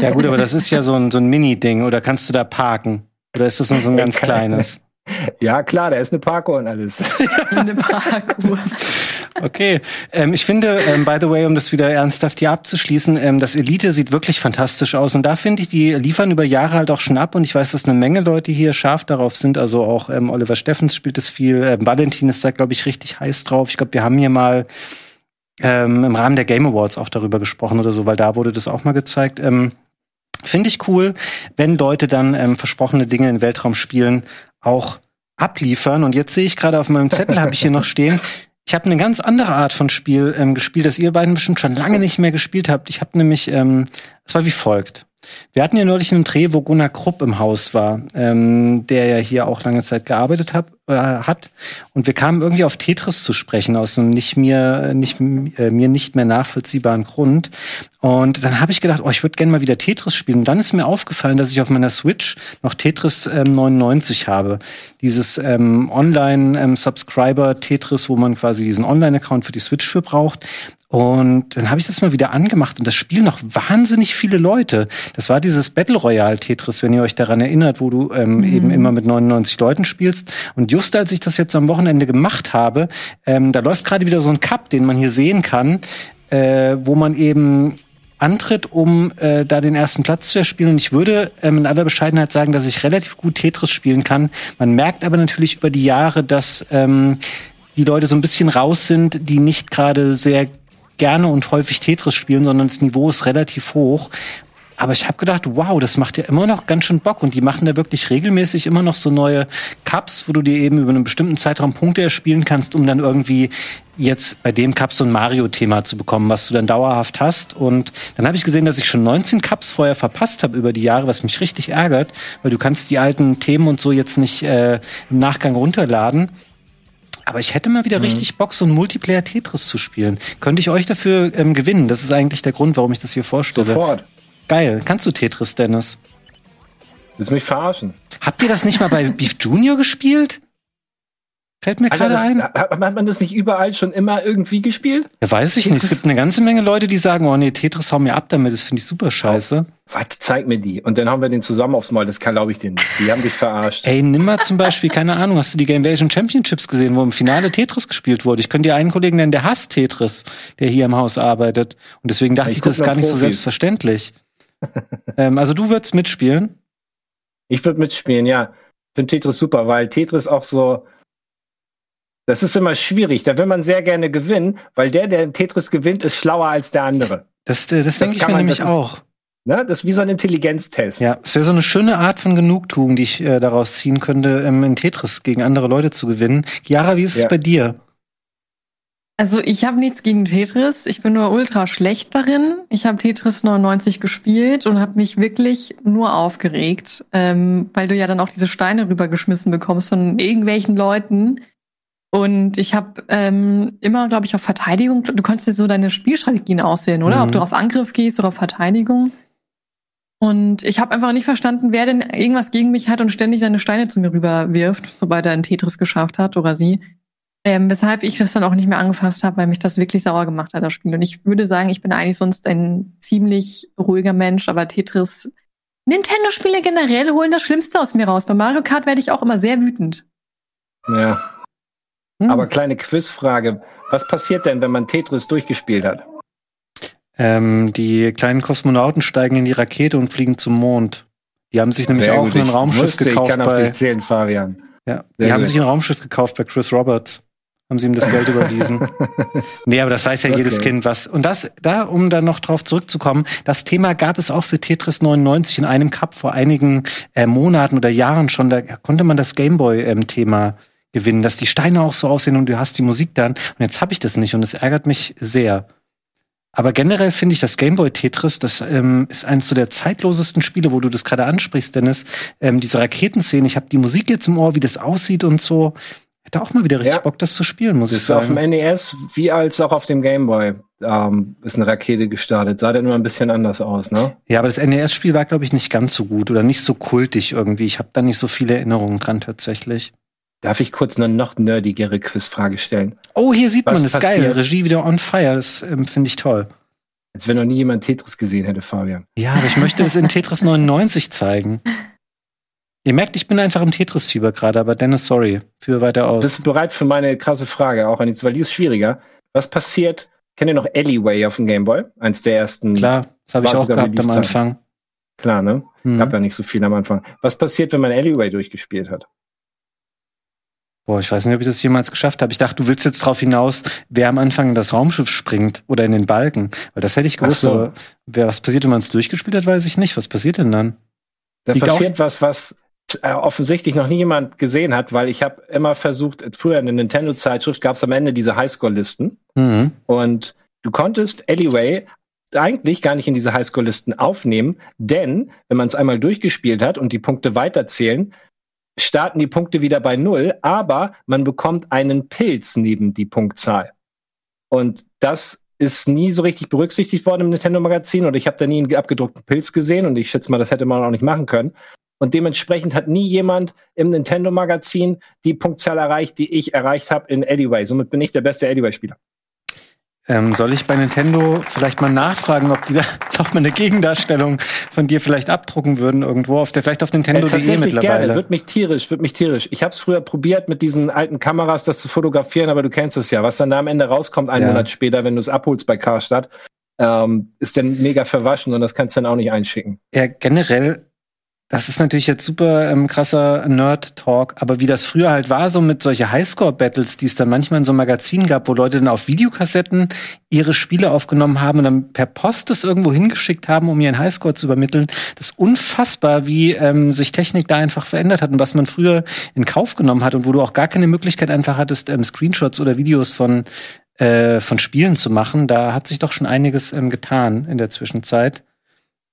ja gut, aber das ist ja so ein, so ein Mini-Ding. Oder kannst du da parken? Oder ist das nur so ein ganz kleines? Ja, klar, da ist eine Parkour und alles. eine Parkour. Okay, ähm, ich finde, ähm, by the way, um das wieder ernsthaft hier abzuschließen, ähm, das Elite sieht wirklich fantastisch aus und da finde ich, die liefern über Jahre halt auch schon ab und ich weiß, dass eine Menge Leute hier scharf darauf sind, also auch ähm, Oliver Steffens spielt es viel, ähm, Valentin ist da, glaube ich, richtig heiß drauf. Ich glaube, wir haben hier mal ähm, im Rahmen der Game Awards auch darüber gesprochen oder so, weil da wurde das auch mal gezeigt. Ähm, Finde ich cool, wenn Leute dann ähm, versprochene Dinge in Weltraumspielen auch abliefern. Und jetzt sehe ich gerade auf meinem Zettel, habe ich hier noch stehen, ich habe eine ganz andere Art von Spiel ähm, gespielt, das ihr beiden bestimmt schon lange nicht mehr gespielt habt. Ich habe nämlich, ähm, es war wie folgt. Wir hatten ja neulich einen Dreh, wo Gunnar Krupp im Haus war, ähm, der ja hier auch lange Zeit gearbeitet hab, äh, hat. Und wir kamen irgendwie auf Tetris zu sprechen, aus einem nicht mir, nicht, äh, mir nicht mehr nachvollziehbaren Grund. Und dann habe ich gedacht, oh, ich würde gerne mal wieder Tetris spielen. Und dann ist mir aufgefallen, dass ich auf meiner Switch noch Tetris ähm, 99 habe. Dieses ähm, Online-Subscriber-Tetris, wo man quasi diesen Online-Account für die Switch für braucht. Und dann habe ich das mal wieder angemacht und das spielen noch wahnsinnig viele Leute. Das war dieses Battle Royale Tetris, wenn ihr euch daran erinnert, wo du ähm, mhm. eben immer mit 99 Leuten spielst. Und just als ich das jetzt am Wochenende gemacht habe, ähm, da läuft gerade wieder so ein Cup, den man hier sehen kann, äh, wo man eben antritt, um äh, da den ersten Platz zu erspielen. Und ich würde ähm, in aller Bescheidenheit sagen, dass ich relativ gut Tetris spielen kann. Man merkt aber natürlich über die Jahre, dass ähm, die Leute so ein bisschen raus sind, die nicht gerade sehr gerne und häufig Tetris spielen, sondern das Niveau ist relativ hoch. Aber ich habe gedacht, wow, das macht ja immer noch ganz schön Bock. Und die machen da wirklich regelmäßig immer noch so neue Cups, wo du dir eben über einen bestimmten Zeitraum Punkte erspielen kannst, um dann irgendwie jetzt bei dem Cup so ein Mario-Thema zu bekommen, was du dann dauerhaft hast. Und dann habe ich gesehen, dass ich schon 19 Cups vorher verpasst habe über die Jahre, was mich richtig ärgert, weil du kannst die alten Themen und so jetzt nicht äh, im Nachgang runterladen. Aber ich hätte mal wieder mhm. richtig Bock, so ein Multiplayer-Tetris zu spielen. Könnte ich euch dafür ähm, gewinnen? Das ist eigentlich der Grund, warum ich das hier vorstelle. Sofort. Geil. Kannst du Tetris, Dennis? Willst du mich verarschen? Habt ihr das nicht mal bei Beef Junior gespielt? Fällt mir gerade ein. Hat man das nicht überall schon immer irgendwie gespielt? Ja, weiß ich Tetris? nicht. Es gibt eine ganze Menge Leute, die sagen, oh nee, Tetris hau mir ab damit, das finde ich super scheiße. Warte, zeig mir die. Und dann haben wir den zusammen aufs Mal. Das kann, glaube ich, den. Die haben dich verarscht. Ey, nimm mal zum Beispiel, keine Ahnung, hast du die Gamevasion Championships gesehen, wo im Finale Tetris gespielt wurde? Ich könnte dir einen Kollegen nennen, der hasst Tetris, der hier im Haus arbeitet. Und deswegen dachte ich, ich das ist gar nicht Profis. so selbstverständlich. ähm, also du würdest mitspielen? Ich würde mitspielen, ja. Ich finde Tetris super, weil Tetris auch so, das ist immer schwierig. Da will man sehr gerne gewinnen, weil der, der Tetris gewinnt, ist schlauer als der andere. Das, das, das denke ich mir man, nämlich auch. ne, das ist wie so ein Intelligenztest. Ja, es wäre so eine schöne Art von Genugtuung, die ich äh, daraus ziehen könnte, ähm, in Tetris gegen andere Leute zu gewinnen. Chiara, wie ist ja. es bei dir? Also ich habe nichts gegen Tetris. Ich bin nur ultra schlecht darin. Ich habe Tetris 99 gespielt und habe mich wirklich nur aufgeregt, ähm, weil du ja dann auch diese Steine rübergeschmissen bekommst von irgendwelchen Leuten, und ich habe ähm, immer, glaube ich, auf Verteidigung, du konntest dir so deine Spielstrategien aussehen, oder? Mhm. Ob du auf Angriff gehst oder auf Verteidigung. Und ich habe einfach nicht verstanden, wer denn irgendwas gegen mich hat und ständig seine Steine zu mir rüber wirft, sobald er einen Tetris geschafft hat oder sie. Ähm, weshalb ich das dann auch nicht mehr angefasst habe, weil mich das wirklich sauer gemacht hat, das Spiel. Und ich würde sagen, ich bin eigentlich sonst ein ziemlich ruhiger Mensch, aber Tetris, Nintendo-Spiele generell holen das Schlimmste aus mir raus. Bei Mario Kart werde ich auch immer sehr wütend. Ja, hm. Aber kleine Quizfrage. Was passiert denn, wenn man Tetris durchgespielt hat? Ähm, die kleinen Kosmonauten steigen in die Rakete und fliegen zum Mond. Die haben sich nämlich Sehr auch gut. ein Raumschiff wusste, gekauft. Ich kann bei, auf dich zählen, Fabian. Ja, die Sehr haben gut. sich ein Raumschiff gekauft bei Chris Roberts. Haben sie ihm das Geld überwiesen. nee, aber das weiß ja okay. jedes Kind was. Und das, da, um dann noch drauf zurückzukommen, das Thema gab es auch für Tetris 99 in einem Cup vor einigen äh, Monaten oder Jahren schon. Da konnte man das Gameboy-Thema ähm, gewinnen, dass die Steine auch so aussehen und du hast die Musik dann. Und jetzt habe ich das nicht und es ärgert mich sehr. Aber generell finde ich das Gameboy Tetris, das ähm, ist eines so der zeitlosesten Spiele, wo du das gerade ansprichst, Dennis. Ähm, diese Raketenszene, ich habe die Musik jetzt im Ohr, wie das aussieht und so. Hätte auch mal wieder richtig ja. Bock, das zu spielen, muss das ich sagen. Auf dem NES wie als auch auf dem Gameboy ähm, ist eine Rakete gestartet. Sah dann nur ein bisschen anders aus, ne? Ja, aber das NES-Spiel war, glaube ich, nicht ganz so gut oder nicht so kultig irgendwie. Ich habe da nicht so viele Erinnerungen dran tatsächlich. Darf ich kurz eine noch nerdigere Quizfrage stellen? Oh, hier sieht Was man, das ist geil. Regie wieder on fire. Das ähm, finde ich toll. Als wenn noch nie jemand Tetris gesehen hätte, Fabian. Ja, aber ich möchte es in Tetris 99 zeigen. Ihr merkt, ich bin einfach im Tetris-Fieber gerade, aber Dennis, sorry, für weiter aus. Bist du bereit für meine krasse Frage auch, Anitz, weil die ist schwieriger. Was passiert, kennt ihr noch Alleyway auf dem Gameboy? Eins der ersten. Klar, das habe ich auch gehabt am Anfang. Klar, ne? Mhm. Gab ja nicht so viel am Anfang. Was passiert, wenn man Alleyway durchgespielt hat? Boah, ich weiß nicht, ob ich das jemals geschafft habe. Ich dachte, du willst jetzt drauf hinaus, wer am Anfang in das Raumschiff springt oder in den Balken. Weil das hätte ich gewusst, so. aber wer, was passiert, wenn man es durchgespielt hat, weiß ich nicht. Was passiert denn dann? Da Liegt passiert was, was äh, offensichtlich noch nie jemand gesehen hat, weil ich habe immer versucht, früher in der Nintendo-Zeitschrift gab es am Ende diese Highscore-Listen. Mhm. Und du konntest Anyway eigentlich gar nicht in diese Highscore-Listen aufnehmen, denn wenn man es einmal durchgespielt hat und die Punkte weiterzählen, starten die Punkte wieder bei Null, aber man bekommt einen Pilz neben die Punktzahl. Und das ist nie so richtig berücksichtigt worden im Nintendo-Magazin und ich habe da nie einen abgedruckten Pilz gesehen und ich schätze mal, das hätte man auch nicht machen können. Und dementsprechend hat nie jemand im Nintendo-Magazin die Punktzahl erreicht, die ich erreicht habe in Anyway. Somit bin ich der beste Anyway-Spieler. Ähm, soll ich bei Nintendo vielleicht mal nachfragen, ob die da noch mal eine Gegendarstellung von dir vielleicht abdrucken würden irgendwo auf der vielleicht auf Nintendo.de äh, mittlerweile? Gerne. Wird mich tierisch, wird mich tierisch. Ich habe es früher probiert mit diesen alten Kameras das zu fotografieren, aber du kennst es ja, was dann da am Ende rauskommt einen ja. Monat später, wenn du es abholst bei Karstadt, ähm, ist dann mega verwaschen und das kannst du dann auch nicht einschicken. Ja, generell das ist natürlich jetzt super ähm, krasser Nerd-Talk, aber wie das früher halt war, so mit solche Highscore-Battles, die es dann manchmal in so Magazinen gab, wo Leute dann auf Videokassetten ihre Spiele aufgenommen haben und dann per Post das irgendwo hingeschickt haben, um ihren Highscore zu übermitteln. Das ist unfassbar, wie ähm, sich Technik da einfach verändert hat und was man früher in Kauf genommen hat und wo du auch gar keine Möglichkeit einfach hattest, ähm, Screenshots oder Videos von, äh, von Spielen zu machen. Da hat sich doch schon einiges ähm, getan in der Zwischenzeit.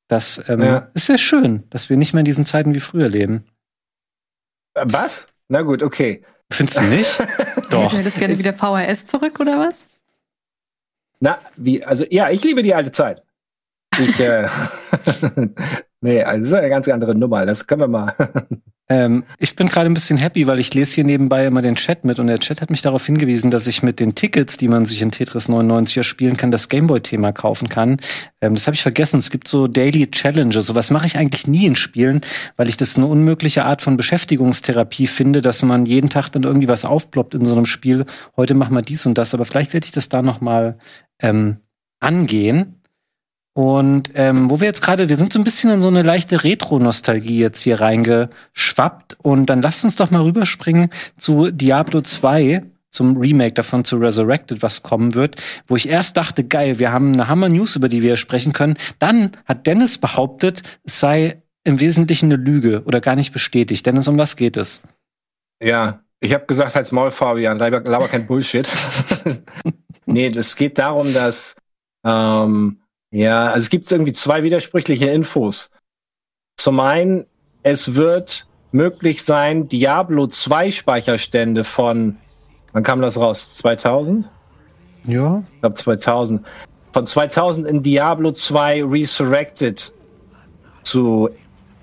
Das ähm, ja. ist sehr schön, dass wir nicht mehr in diesen Zeiten wie früher leben. Was? Na gut, okay. Findest du nicht? Doch. Du hättest gerne wieder VHS zurück, oder was? Na, wie, also ja, ich liebe die alte Zeit. Ich, äh, nee, also das ist eine ganz andere Nummer. Das können wir mal. Ähm, ich bin gerade ein bisschen happy, weil ich lese hier nebenbei immer den Chat mit und der Chat hat mich darauf hingewiesen, dass ich mit den Tickets, die man sich in Tetris 99 spielen kann, das Gameboy-Thema kaufen kann. Ähm, das habe ich vergessen. Es gibt so Daily Challenges. Sowas mache ich eigentlich nie in Spielen, weil ich das eine unmögliche Art von Beschäftigungstherapie finde, dass man jeden Tag dann irgendwie was aufploppt in so einem Spiel. Heute machen wir dies und das, aber vielleicht werde ich das da noch mal ähm, angehen. Und ähm, wo wir jetzt gerade, wir sind so ein bisschen in so eine leichte Retro-Nostalgie jetzt hier reingeschwappt. Und dann lasst uns doch mal rüberspringen zu Diablo 2, zum Remake davon zu Resurrected, was kommen wird, wo ich erst dachte, geil, wir haben eine Hammer-News, über die wir sprechen können. Dann hat Dennis behauptet, es sei im Wesentlichen eine Lüge oder gar nicht bestätigt. Dennis, um was geht es? Ja, ich habe gesagt, als Maul, Fabian, laber, kein Bullshit. nee, es geht darum, dass ähm, ja, also es gibt irgendwie zwei widersprüchliche Infos. Zum einen, es wird möglich sein, Diablo 2 Speicherstände von, wann kam das raus? 2000? Ja. Ich glaube 2000. Von 2000 in Diablo 2 Resurrected zu,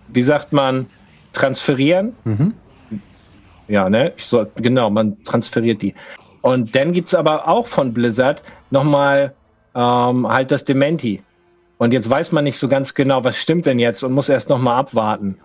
wie sagt man, transferieren. Mhm. Ja, ne? So, genau, man transferiert die. Und dann gibt's aber auch von Blizzard nochmal ähm, halt das Dementi. Und jetzt weiß man nicht so ganz genau, was stimmt denn jetzt und muss erst noch mal abwarten.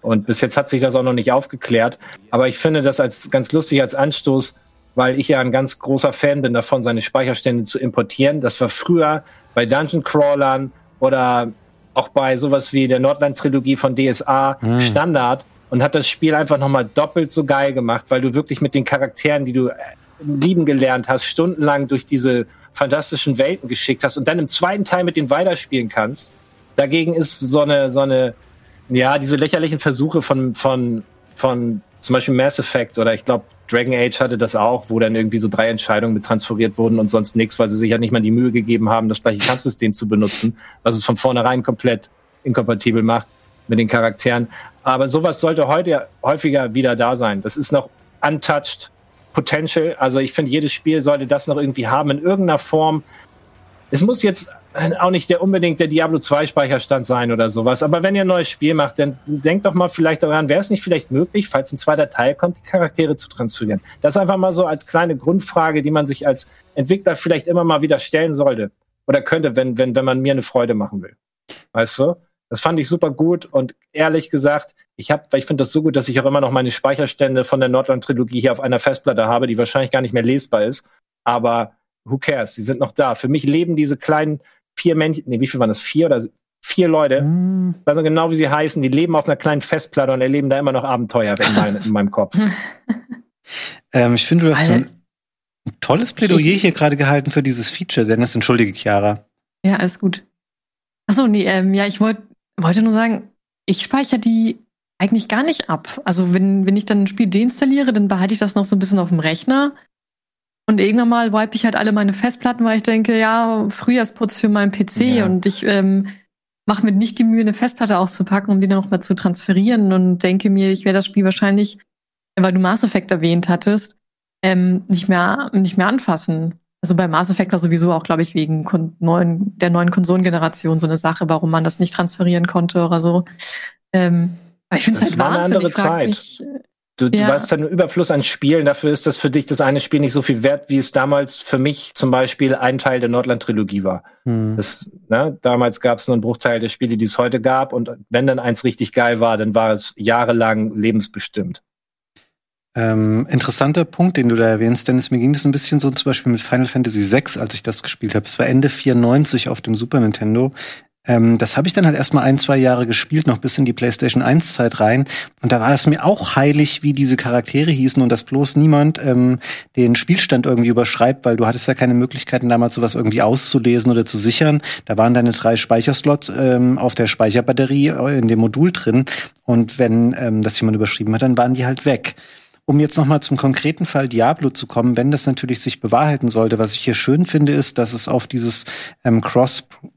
Und bis jetzt hat sich das auch noch nicht aufgeklärt. Aber ich finde das als ganz lustig als Anstoß, weil ich ja ein ganz großer Fan bin davon, seine Speicherstände zu importieren. Das war früher bei Dungeon Crawlern oder auch bei sowas wie der Nordland-Trilogie von DSA mhm. Standard und hat das Spiel einfach nochmal doppelt so geil gemacht, weil du wirklich mit den Charakteren, die du äh, lieben gelernt hast, stundenlang durch diese fantastischen Welten geschickt hast und dann im zweiten Teil mit denen weiterspielen kannst. Dagegen ist so eine, so eine, ja, diese lächerlichen Versuche von, von, von zum Beispiel Mass Effect oder ich glaube Dragon Age hatte das auch, wo dann irgendwie so drei Entscheidungen mit transferiert wurden und sonst nichts, weil sie sich ja nicht mal die Mühe gegeben haben, das gleiche Kampfsystem zu benutzen, was es von vornherein komplett inkompatibel macht mit den Charakteren. Aber sowas sollte heute häufiger wieder da sein. Das ist noch untouched Potential. Also ich finde, jedes Spiel sollte das noch irgendwie haben in irgendeiner Form. Es muss jetzt auch nicht der unbedingt der Diablo 2 Speicherstand sein oder sowas. Aber wenn ihr ein neues Spiel macht, dann denkt doch mal vielleicht daran, wäre es nicht vielleicht möglich, falls ein zweiter Teil kommt, die Charaktere zu transferieren. Das einfach mal so als kleine Grundfrage, die man sich als Entwickler vielleicht immer mal wieder stellen sollte. Oder könnte, wenn, wenn, wenn man mir eine Freude machen will. Weißt du? Das fand ich super gut und ehrlich gesagt, ich habe, weil ich finde das so gut, dass ich auch immer noch meine Speicherstände von der Nordland-Trilogie hier auf einer Festplatte habe, die wahrscheinlich gar nicht mehr lesbar ist. Aber who cares? Die sind noch da. Für mich leben diese kleinen vier Männchen, nee, wie viel waren das? Vier oder vier Leute, mm. weiß noch genau, wie sie heißen, die leben auf einer kleinen Festplatte und erleben da immer noch Abenteuer in, mein, in meinem Kopf. ähm, ich finde, du hast ein, ein tolles Plädoyer hier gerade gehalten für dieses Feature, Dennis. Entschuldige, Chiara. Ja, alles gut. Achso, nee, ähm, ja, ich wollte wollte nur sagen, ich speichere die eigentlich gar nicht ab. Also wenn, wenn ich dann ein Spiel deinstalliere, dann behalte ich das noch so ein bisschen auf dem Rechner. Und irgendwann mal wipe ich halt alle meine Festplatten, weil ich denke, ja, Frühjahrsputz für meinen PC ja. und ich ähm, mache mir nicht die Mühe, eine Festplatte auszupacken, um die dann nochmal zu transferieren und denke mir, ich werde das Spiel wahrscheinlich, weil du Mass Effect erwähnt hattest, ähm, nicht mehr nicht mehr anfassen. Also bei Mass Effect war sowieso auch, glaube ich, wegen neuen, der neuen Konsolengeneration so eine Sache, warum man das nicht transferieren konnte oder so. Ähm, aber ich finde es halt war Wahnsinn. eine andere Zeit. Mich, du, du ja. hast einen Überfluss an Spielen, dafür ist das für dich das eine Spiel nicht so viel wert, wie es damals für mich zum Beispiel ein Teil der Nordland-Trilogie war. Hm. Das, ne, damals gab es nur einen Bruchteil der Spiele, die es heute gab und wenn dann eins richtig geil war, dann war es jahrelang lebensbestimmt. Ähm, interessanter Punkt, den du da erwähnst, Dennis, mir ging das ein bisschen so zum Beispiel mit Final Fantasy VI, als ich das gespielt habe. Es war Ende 94 auf dem Super Nintendo. Ähm, das habe ich dann halt erstmal ein, zwei Jahre gespielt, noch bis in die PlayStation 1 Zeit rein. Und da war es mir auch heilig, wie diese Charaktere hießen und dass bloß niemand ähm, den Spielstand irgendwie überschreibt, weil du hattest ja keine Möglichkeiten damals sowas irgendwie auszulesen oder zu sichern. Da waren deine drei Speicherslots ähm, auf der Speicherbatterie äh, in dem Modul drin. Und wenn ähm, das jemand überschrieben hat, dann waren die halt weg um jetzt nochmal zum konkreten Fall Diablo zu kommen, wenn das natürlich sich bewahrheiten sollte, was ich hier schön finde, ist, dass es auf dieses ähm,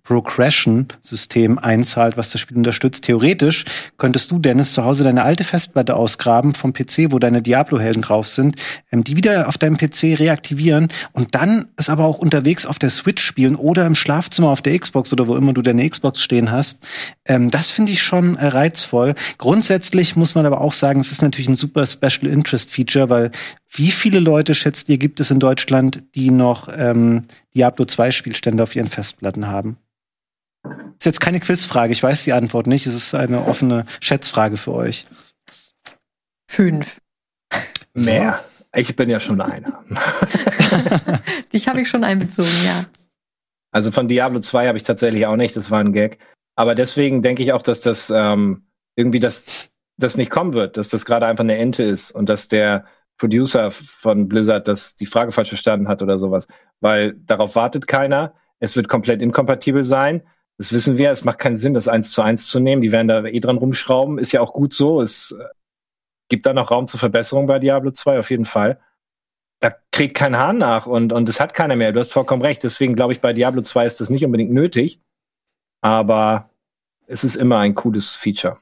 Cross-Progression-System einzahlt, was das Spiel unterstützt. Theoretisch könntest du, Dennis, zu Hause deine alte Festplatte ausgraben vom PC, wo deine Diablo-Helden drauf sind, ähm, die wieder auf deinem PC reaktivieren und dann es aber auch unterwegs auf der Switch spielen oder im Schlafzimmer auf der Xbox oder wo immer du deine Xbox stehen hast. Ähm, das finde ich schon äh, reizvoll. Grundsätzlich muss man aber auch sagen, es ist natürlich ein super Special Interest Interest-Feature, weil wie viele Leute, schätzt ihr, gibt es in Deutschland, die noch ähm, Diablo 2 Spielstände auf ihren Festplatten haben? Ist jetzt keine Quizfrage, ich weiß die Antwort nicht. Es ist eine offene Schätzfrage für euch. Fünf. Mehr. Ich bin ja schon einer. Dich habe ich schon einbezogen, ja. Also von Diablo 2 habe ich tatsächlich auch nicht, das war ein Gag. Aber deswegen denke ich auch, dass das ähm, irgendwie das das nicht kommen wird, dass das gerade einfach eine Ente ist und dass der Producer von Blizzard das die Frage falsch verstanden hat oder sowas. Weil darauf wartet keiner. Es wird komplett inkompatibel sein. Das wissen wir. Es macht keinen Sinn, das eins zu eins zu nehmen. Die werden da eh dran rumschrauben. Ist ja auch gut so. Es äh, gibt da noch Raum zur Verbesserung bei Diablo 2 auf jeden Fall. Da kriegt kein Hahn nach und, und es hat keiner mehr. Du hast vollkommen recht. Deswegen glaube ich, bei Diablo 2 ist das nicht unbedingt nötig. Aber es ist immer ein cooles Feature.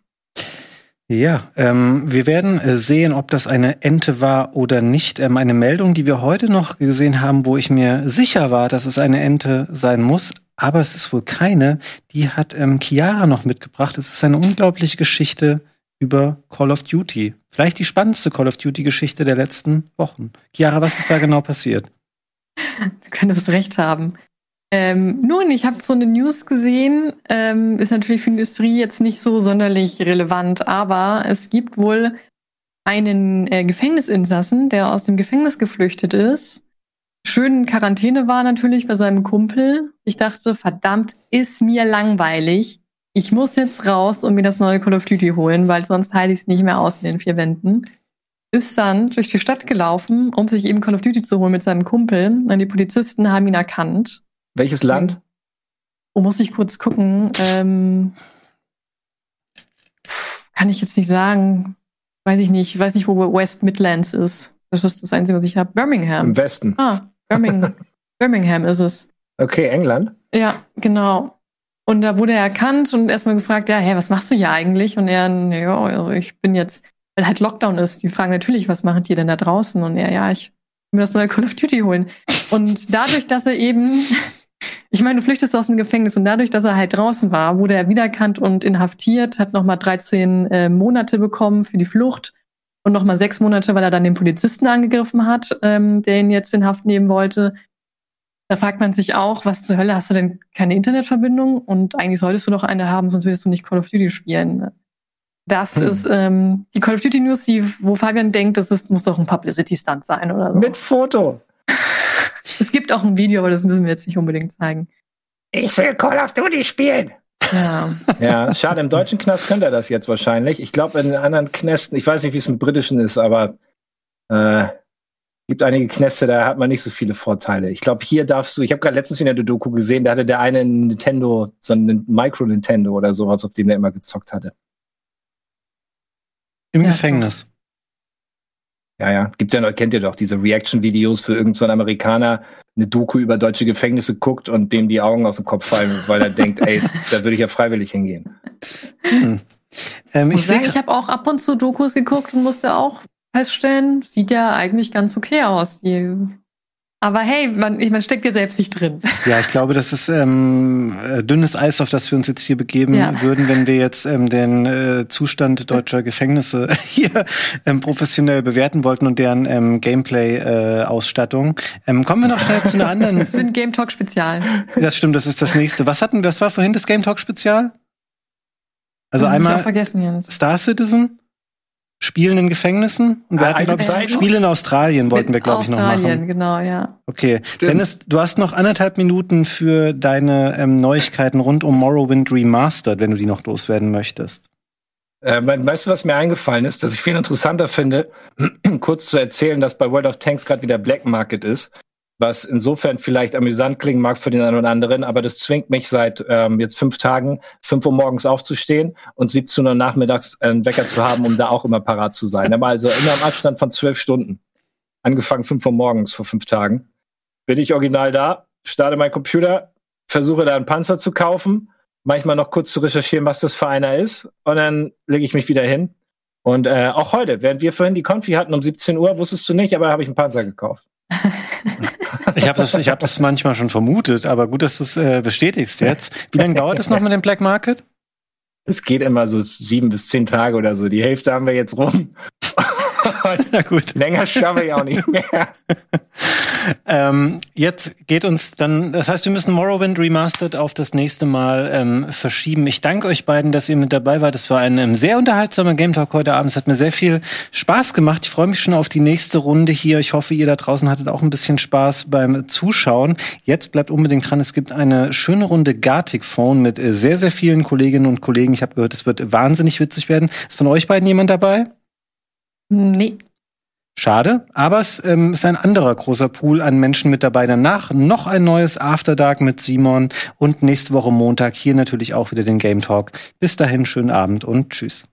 Ja, ähm, wir werden äh, sehen, ob das eine Ente war oder nicht. Ähm, eine Meldung, die wir heute noch gesehen haben, wo ich mir sicher war, dass es eine Ente sein muss, aber es ist wohl keine. Die hat ähm, Chiara noch mitgebracht. Es ist eine unglaubliche Geschichte über Call of Duty. Vielleicht die spannendste Call of Duty-Geschichte der letzten Wochen. Chiara, was ist da genau passiert? Du könntest recht haben. Ähm, nun, ich habe so eine News gesehen, ähm, ist natürlich für die Industrie jetzt nicht so sonderlich relevant, aber es gibt wohl einen äh, Gefängnisinsassen, der aus dem Gefängnis geflüchtet ist. Schön in Quarantäne war natürlich bei seinem Kumpel. Ich dachte, verdammt, ist mir langweilig. Ich muss jetzt raus und mir das neue Call of Duty holen, weil sonst heile ich es nicht mehr aus in den vier Wänden. Ist dann durch die Stadt gelaufen, um sich eben Call of Duty zu holen mit seinem Kumpel. Und die Polizisten haben ihn erkannt welches Land? Oh, muss ich kurz gucken. Ähm, kann ich jetzt nicht sagen. Weiß ich nicht. Ich weiß nicht, wo West Midlands ist. Das ist das Einzige, was ich habe. Birmingham. Im Westen. Ah, Birmingham. Birmingham ist es. Okay, England. Ja, genau. Und da wurde er erkannt und erstmal gefragt, ja, hä, was machst du hier eigentlich? Und er, ja, also ich bin jetzt, weil halt Lockdown ist. Die fragen natürlich, was machen die denn da draußen? Und er, ja, ich will mir das neue Call of Duty holen. Und dadurch, dass er eben ich meine, du flüchtest aus dem Gefängnis und dadurch, dass er halt draußen war, wurde er wiedererkannt und inhaftiert, hat nochmal 13 äh, Monate bekommen für die Flucht und nochmal sechs Monate, weil er dann den Polizisten angegriffen hat, ähm, der ihn jetzt in Haft nehmen wollte. Da fragt man sich auch, was zur Hölle, hast du denn keine Internetverbindung? Und eigentlich solltest du doch eine haben, sonst würdest du nicht Call of Duty spielen. Das hm. ist ähm, die Call of Duty News, die, wo Fabian denkt, das ist, muss doch ein Publicity-Stunt sein oder so. Mit Foto. es gibt auch ein Video, aber das müssen wir jetzt nicht unbedingt zeigen. Ich will Call of Duty spielen. Ja. ja, schade. Im deutschen Knast könnte er das jetzt wahrscheinlich. Ich glaube, in den anderen Knästen, ich weiß nicht, wie es im britischen ist, aber äh, gibt einige Knäste, da hat man nicht so viele Vorteile. Ich glaube, hier darfst du, ich habe gerade letztens wieder eine Doku gesehen, da hatte der eine ein Nintendo, so ein Micro-Nintendo oder sowas, auf dem der immer gezockt hatte. Im ja. Gefängnis. Ja, ja. Gibt's ja noch, kennt ihr doch diese Reaction-Videos für irgendeinen so Amerikaner, eine Doku über deutsche Gefängnisse guckt und dem die Augen aus dem Kopf fallen, weil er denkt, ey, da würde ich ja freiwillig hingehen. Hm. Ähm, ich ich, ich habe auch ab und zu Dokus geguckt und musste auch feststellen, sieht ja eigentlich ganz okay aus. Die aber hey, man, man steckt ja selbst nicht drin. Ja, ich glaube, das ist ähm, äh, dünnes Eis, auf das wir uns jetzt hier begeben ja. würden, wenn wir jetzt ähm, den äh, Zustand deutscher Gefängnisse hier ähm, professionell bewerten wollten und deren ähm, Gameplay-Ausstattung. Äh, ähm, kommen wir noch schnell zu einer anderen. Das wird ein Game Talk Spezial. Das stimmt, das ist das nächste. Was hatten, das war vorhin das Game Talk Spezial? Also einmal Star Citizen Spielen in Gefängnissen? Und wir ah, hatten, glaub ich, Spiele in Australien wollten wir, glaube ich, noch machen. Australien, genau, ja. Okay. Stimmt. Dennis, du hast noch anderthalb Minuten für deine ähm, Neuigkeiten rund um Morrowind Remastered, wenn du die noch loswerden möchtest. Äh, weißt du, was mir eingefallen ist, dass ich viel interessanter finde, kurz zu erzählen, dass bei World of Tanks gerade wieder Black Market ist was insofern vielleicht amüsant klingen mag für den einen oder anderen, aber das zwingt mich seit ähm, jetzt fünf Tagen, fünf Uhr morgens aufzustehen und 17 Uhr nachmittags einen Wecker zu haben, um da auch immer parat zu sein. Aber also immer im Abstand von zwölf Stunden. Angefangen fünf Uhr morgens vor fünf Tagen. Bin ich original da, starte meinen Computer, versuche da einen Panzer zu kaufen, manchmal noch kurz zu recherchieren, was das für einer ist, und dann lege ich mich wieder hin. Und äh, auch heute, während wir vorhin die Konfi hatten um 17 Uhr, wusstest du nicht, aber habe ich einen Panzer gekauft. Ich habe das, ich hab das manchmal schon vermutet, aber gut, dass du es äh, bestätigst jetzt. Wie lange dauert es noch mit dem Black Market? Es geht immer so sieben bis zehn Tage oder so. Die Hälfte haben wir jetzt rum. Na gut. Länger schaffe ich auch nicht mehr. ähm, jetzt geht uns dann, das heißt, wir müssen Morrowind Remastered auf das nächste Mal ähm, verschieben. Ich danke euch beiden, dass ihr mit dabei wart. Das war ein ähm, sehr unterhaltsamer Game Talk heute Abend. Es hat mir sehr viel Spaß gemacht. Ich freue mich schon auf die nächste Runde hier. Ich hoffe, ihr da draußen hattet auch ein bisschen Spaß beim Zuschauen. Jetzt bleibt unbedingt dran. Es gibt eine schöne Runde Gartic Phone mit äh, sehr, sehr vielen Kolleginnen und Kollegen. Ich habe gehört, es wird wahnsinnig witzig werden. Ist von euch beiden jemand dabei? Nee. Schade, aber es ähm, ist ein anderer großer Pool an Menschen mit dabei. Danach noch ein neues After Dark mit Simon und nächste Woche Montag hier natürlich auch wieder den Game Talk. Bis dahin, schönen Abend und tschüss.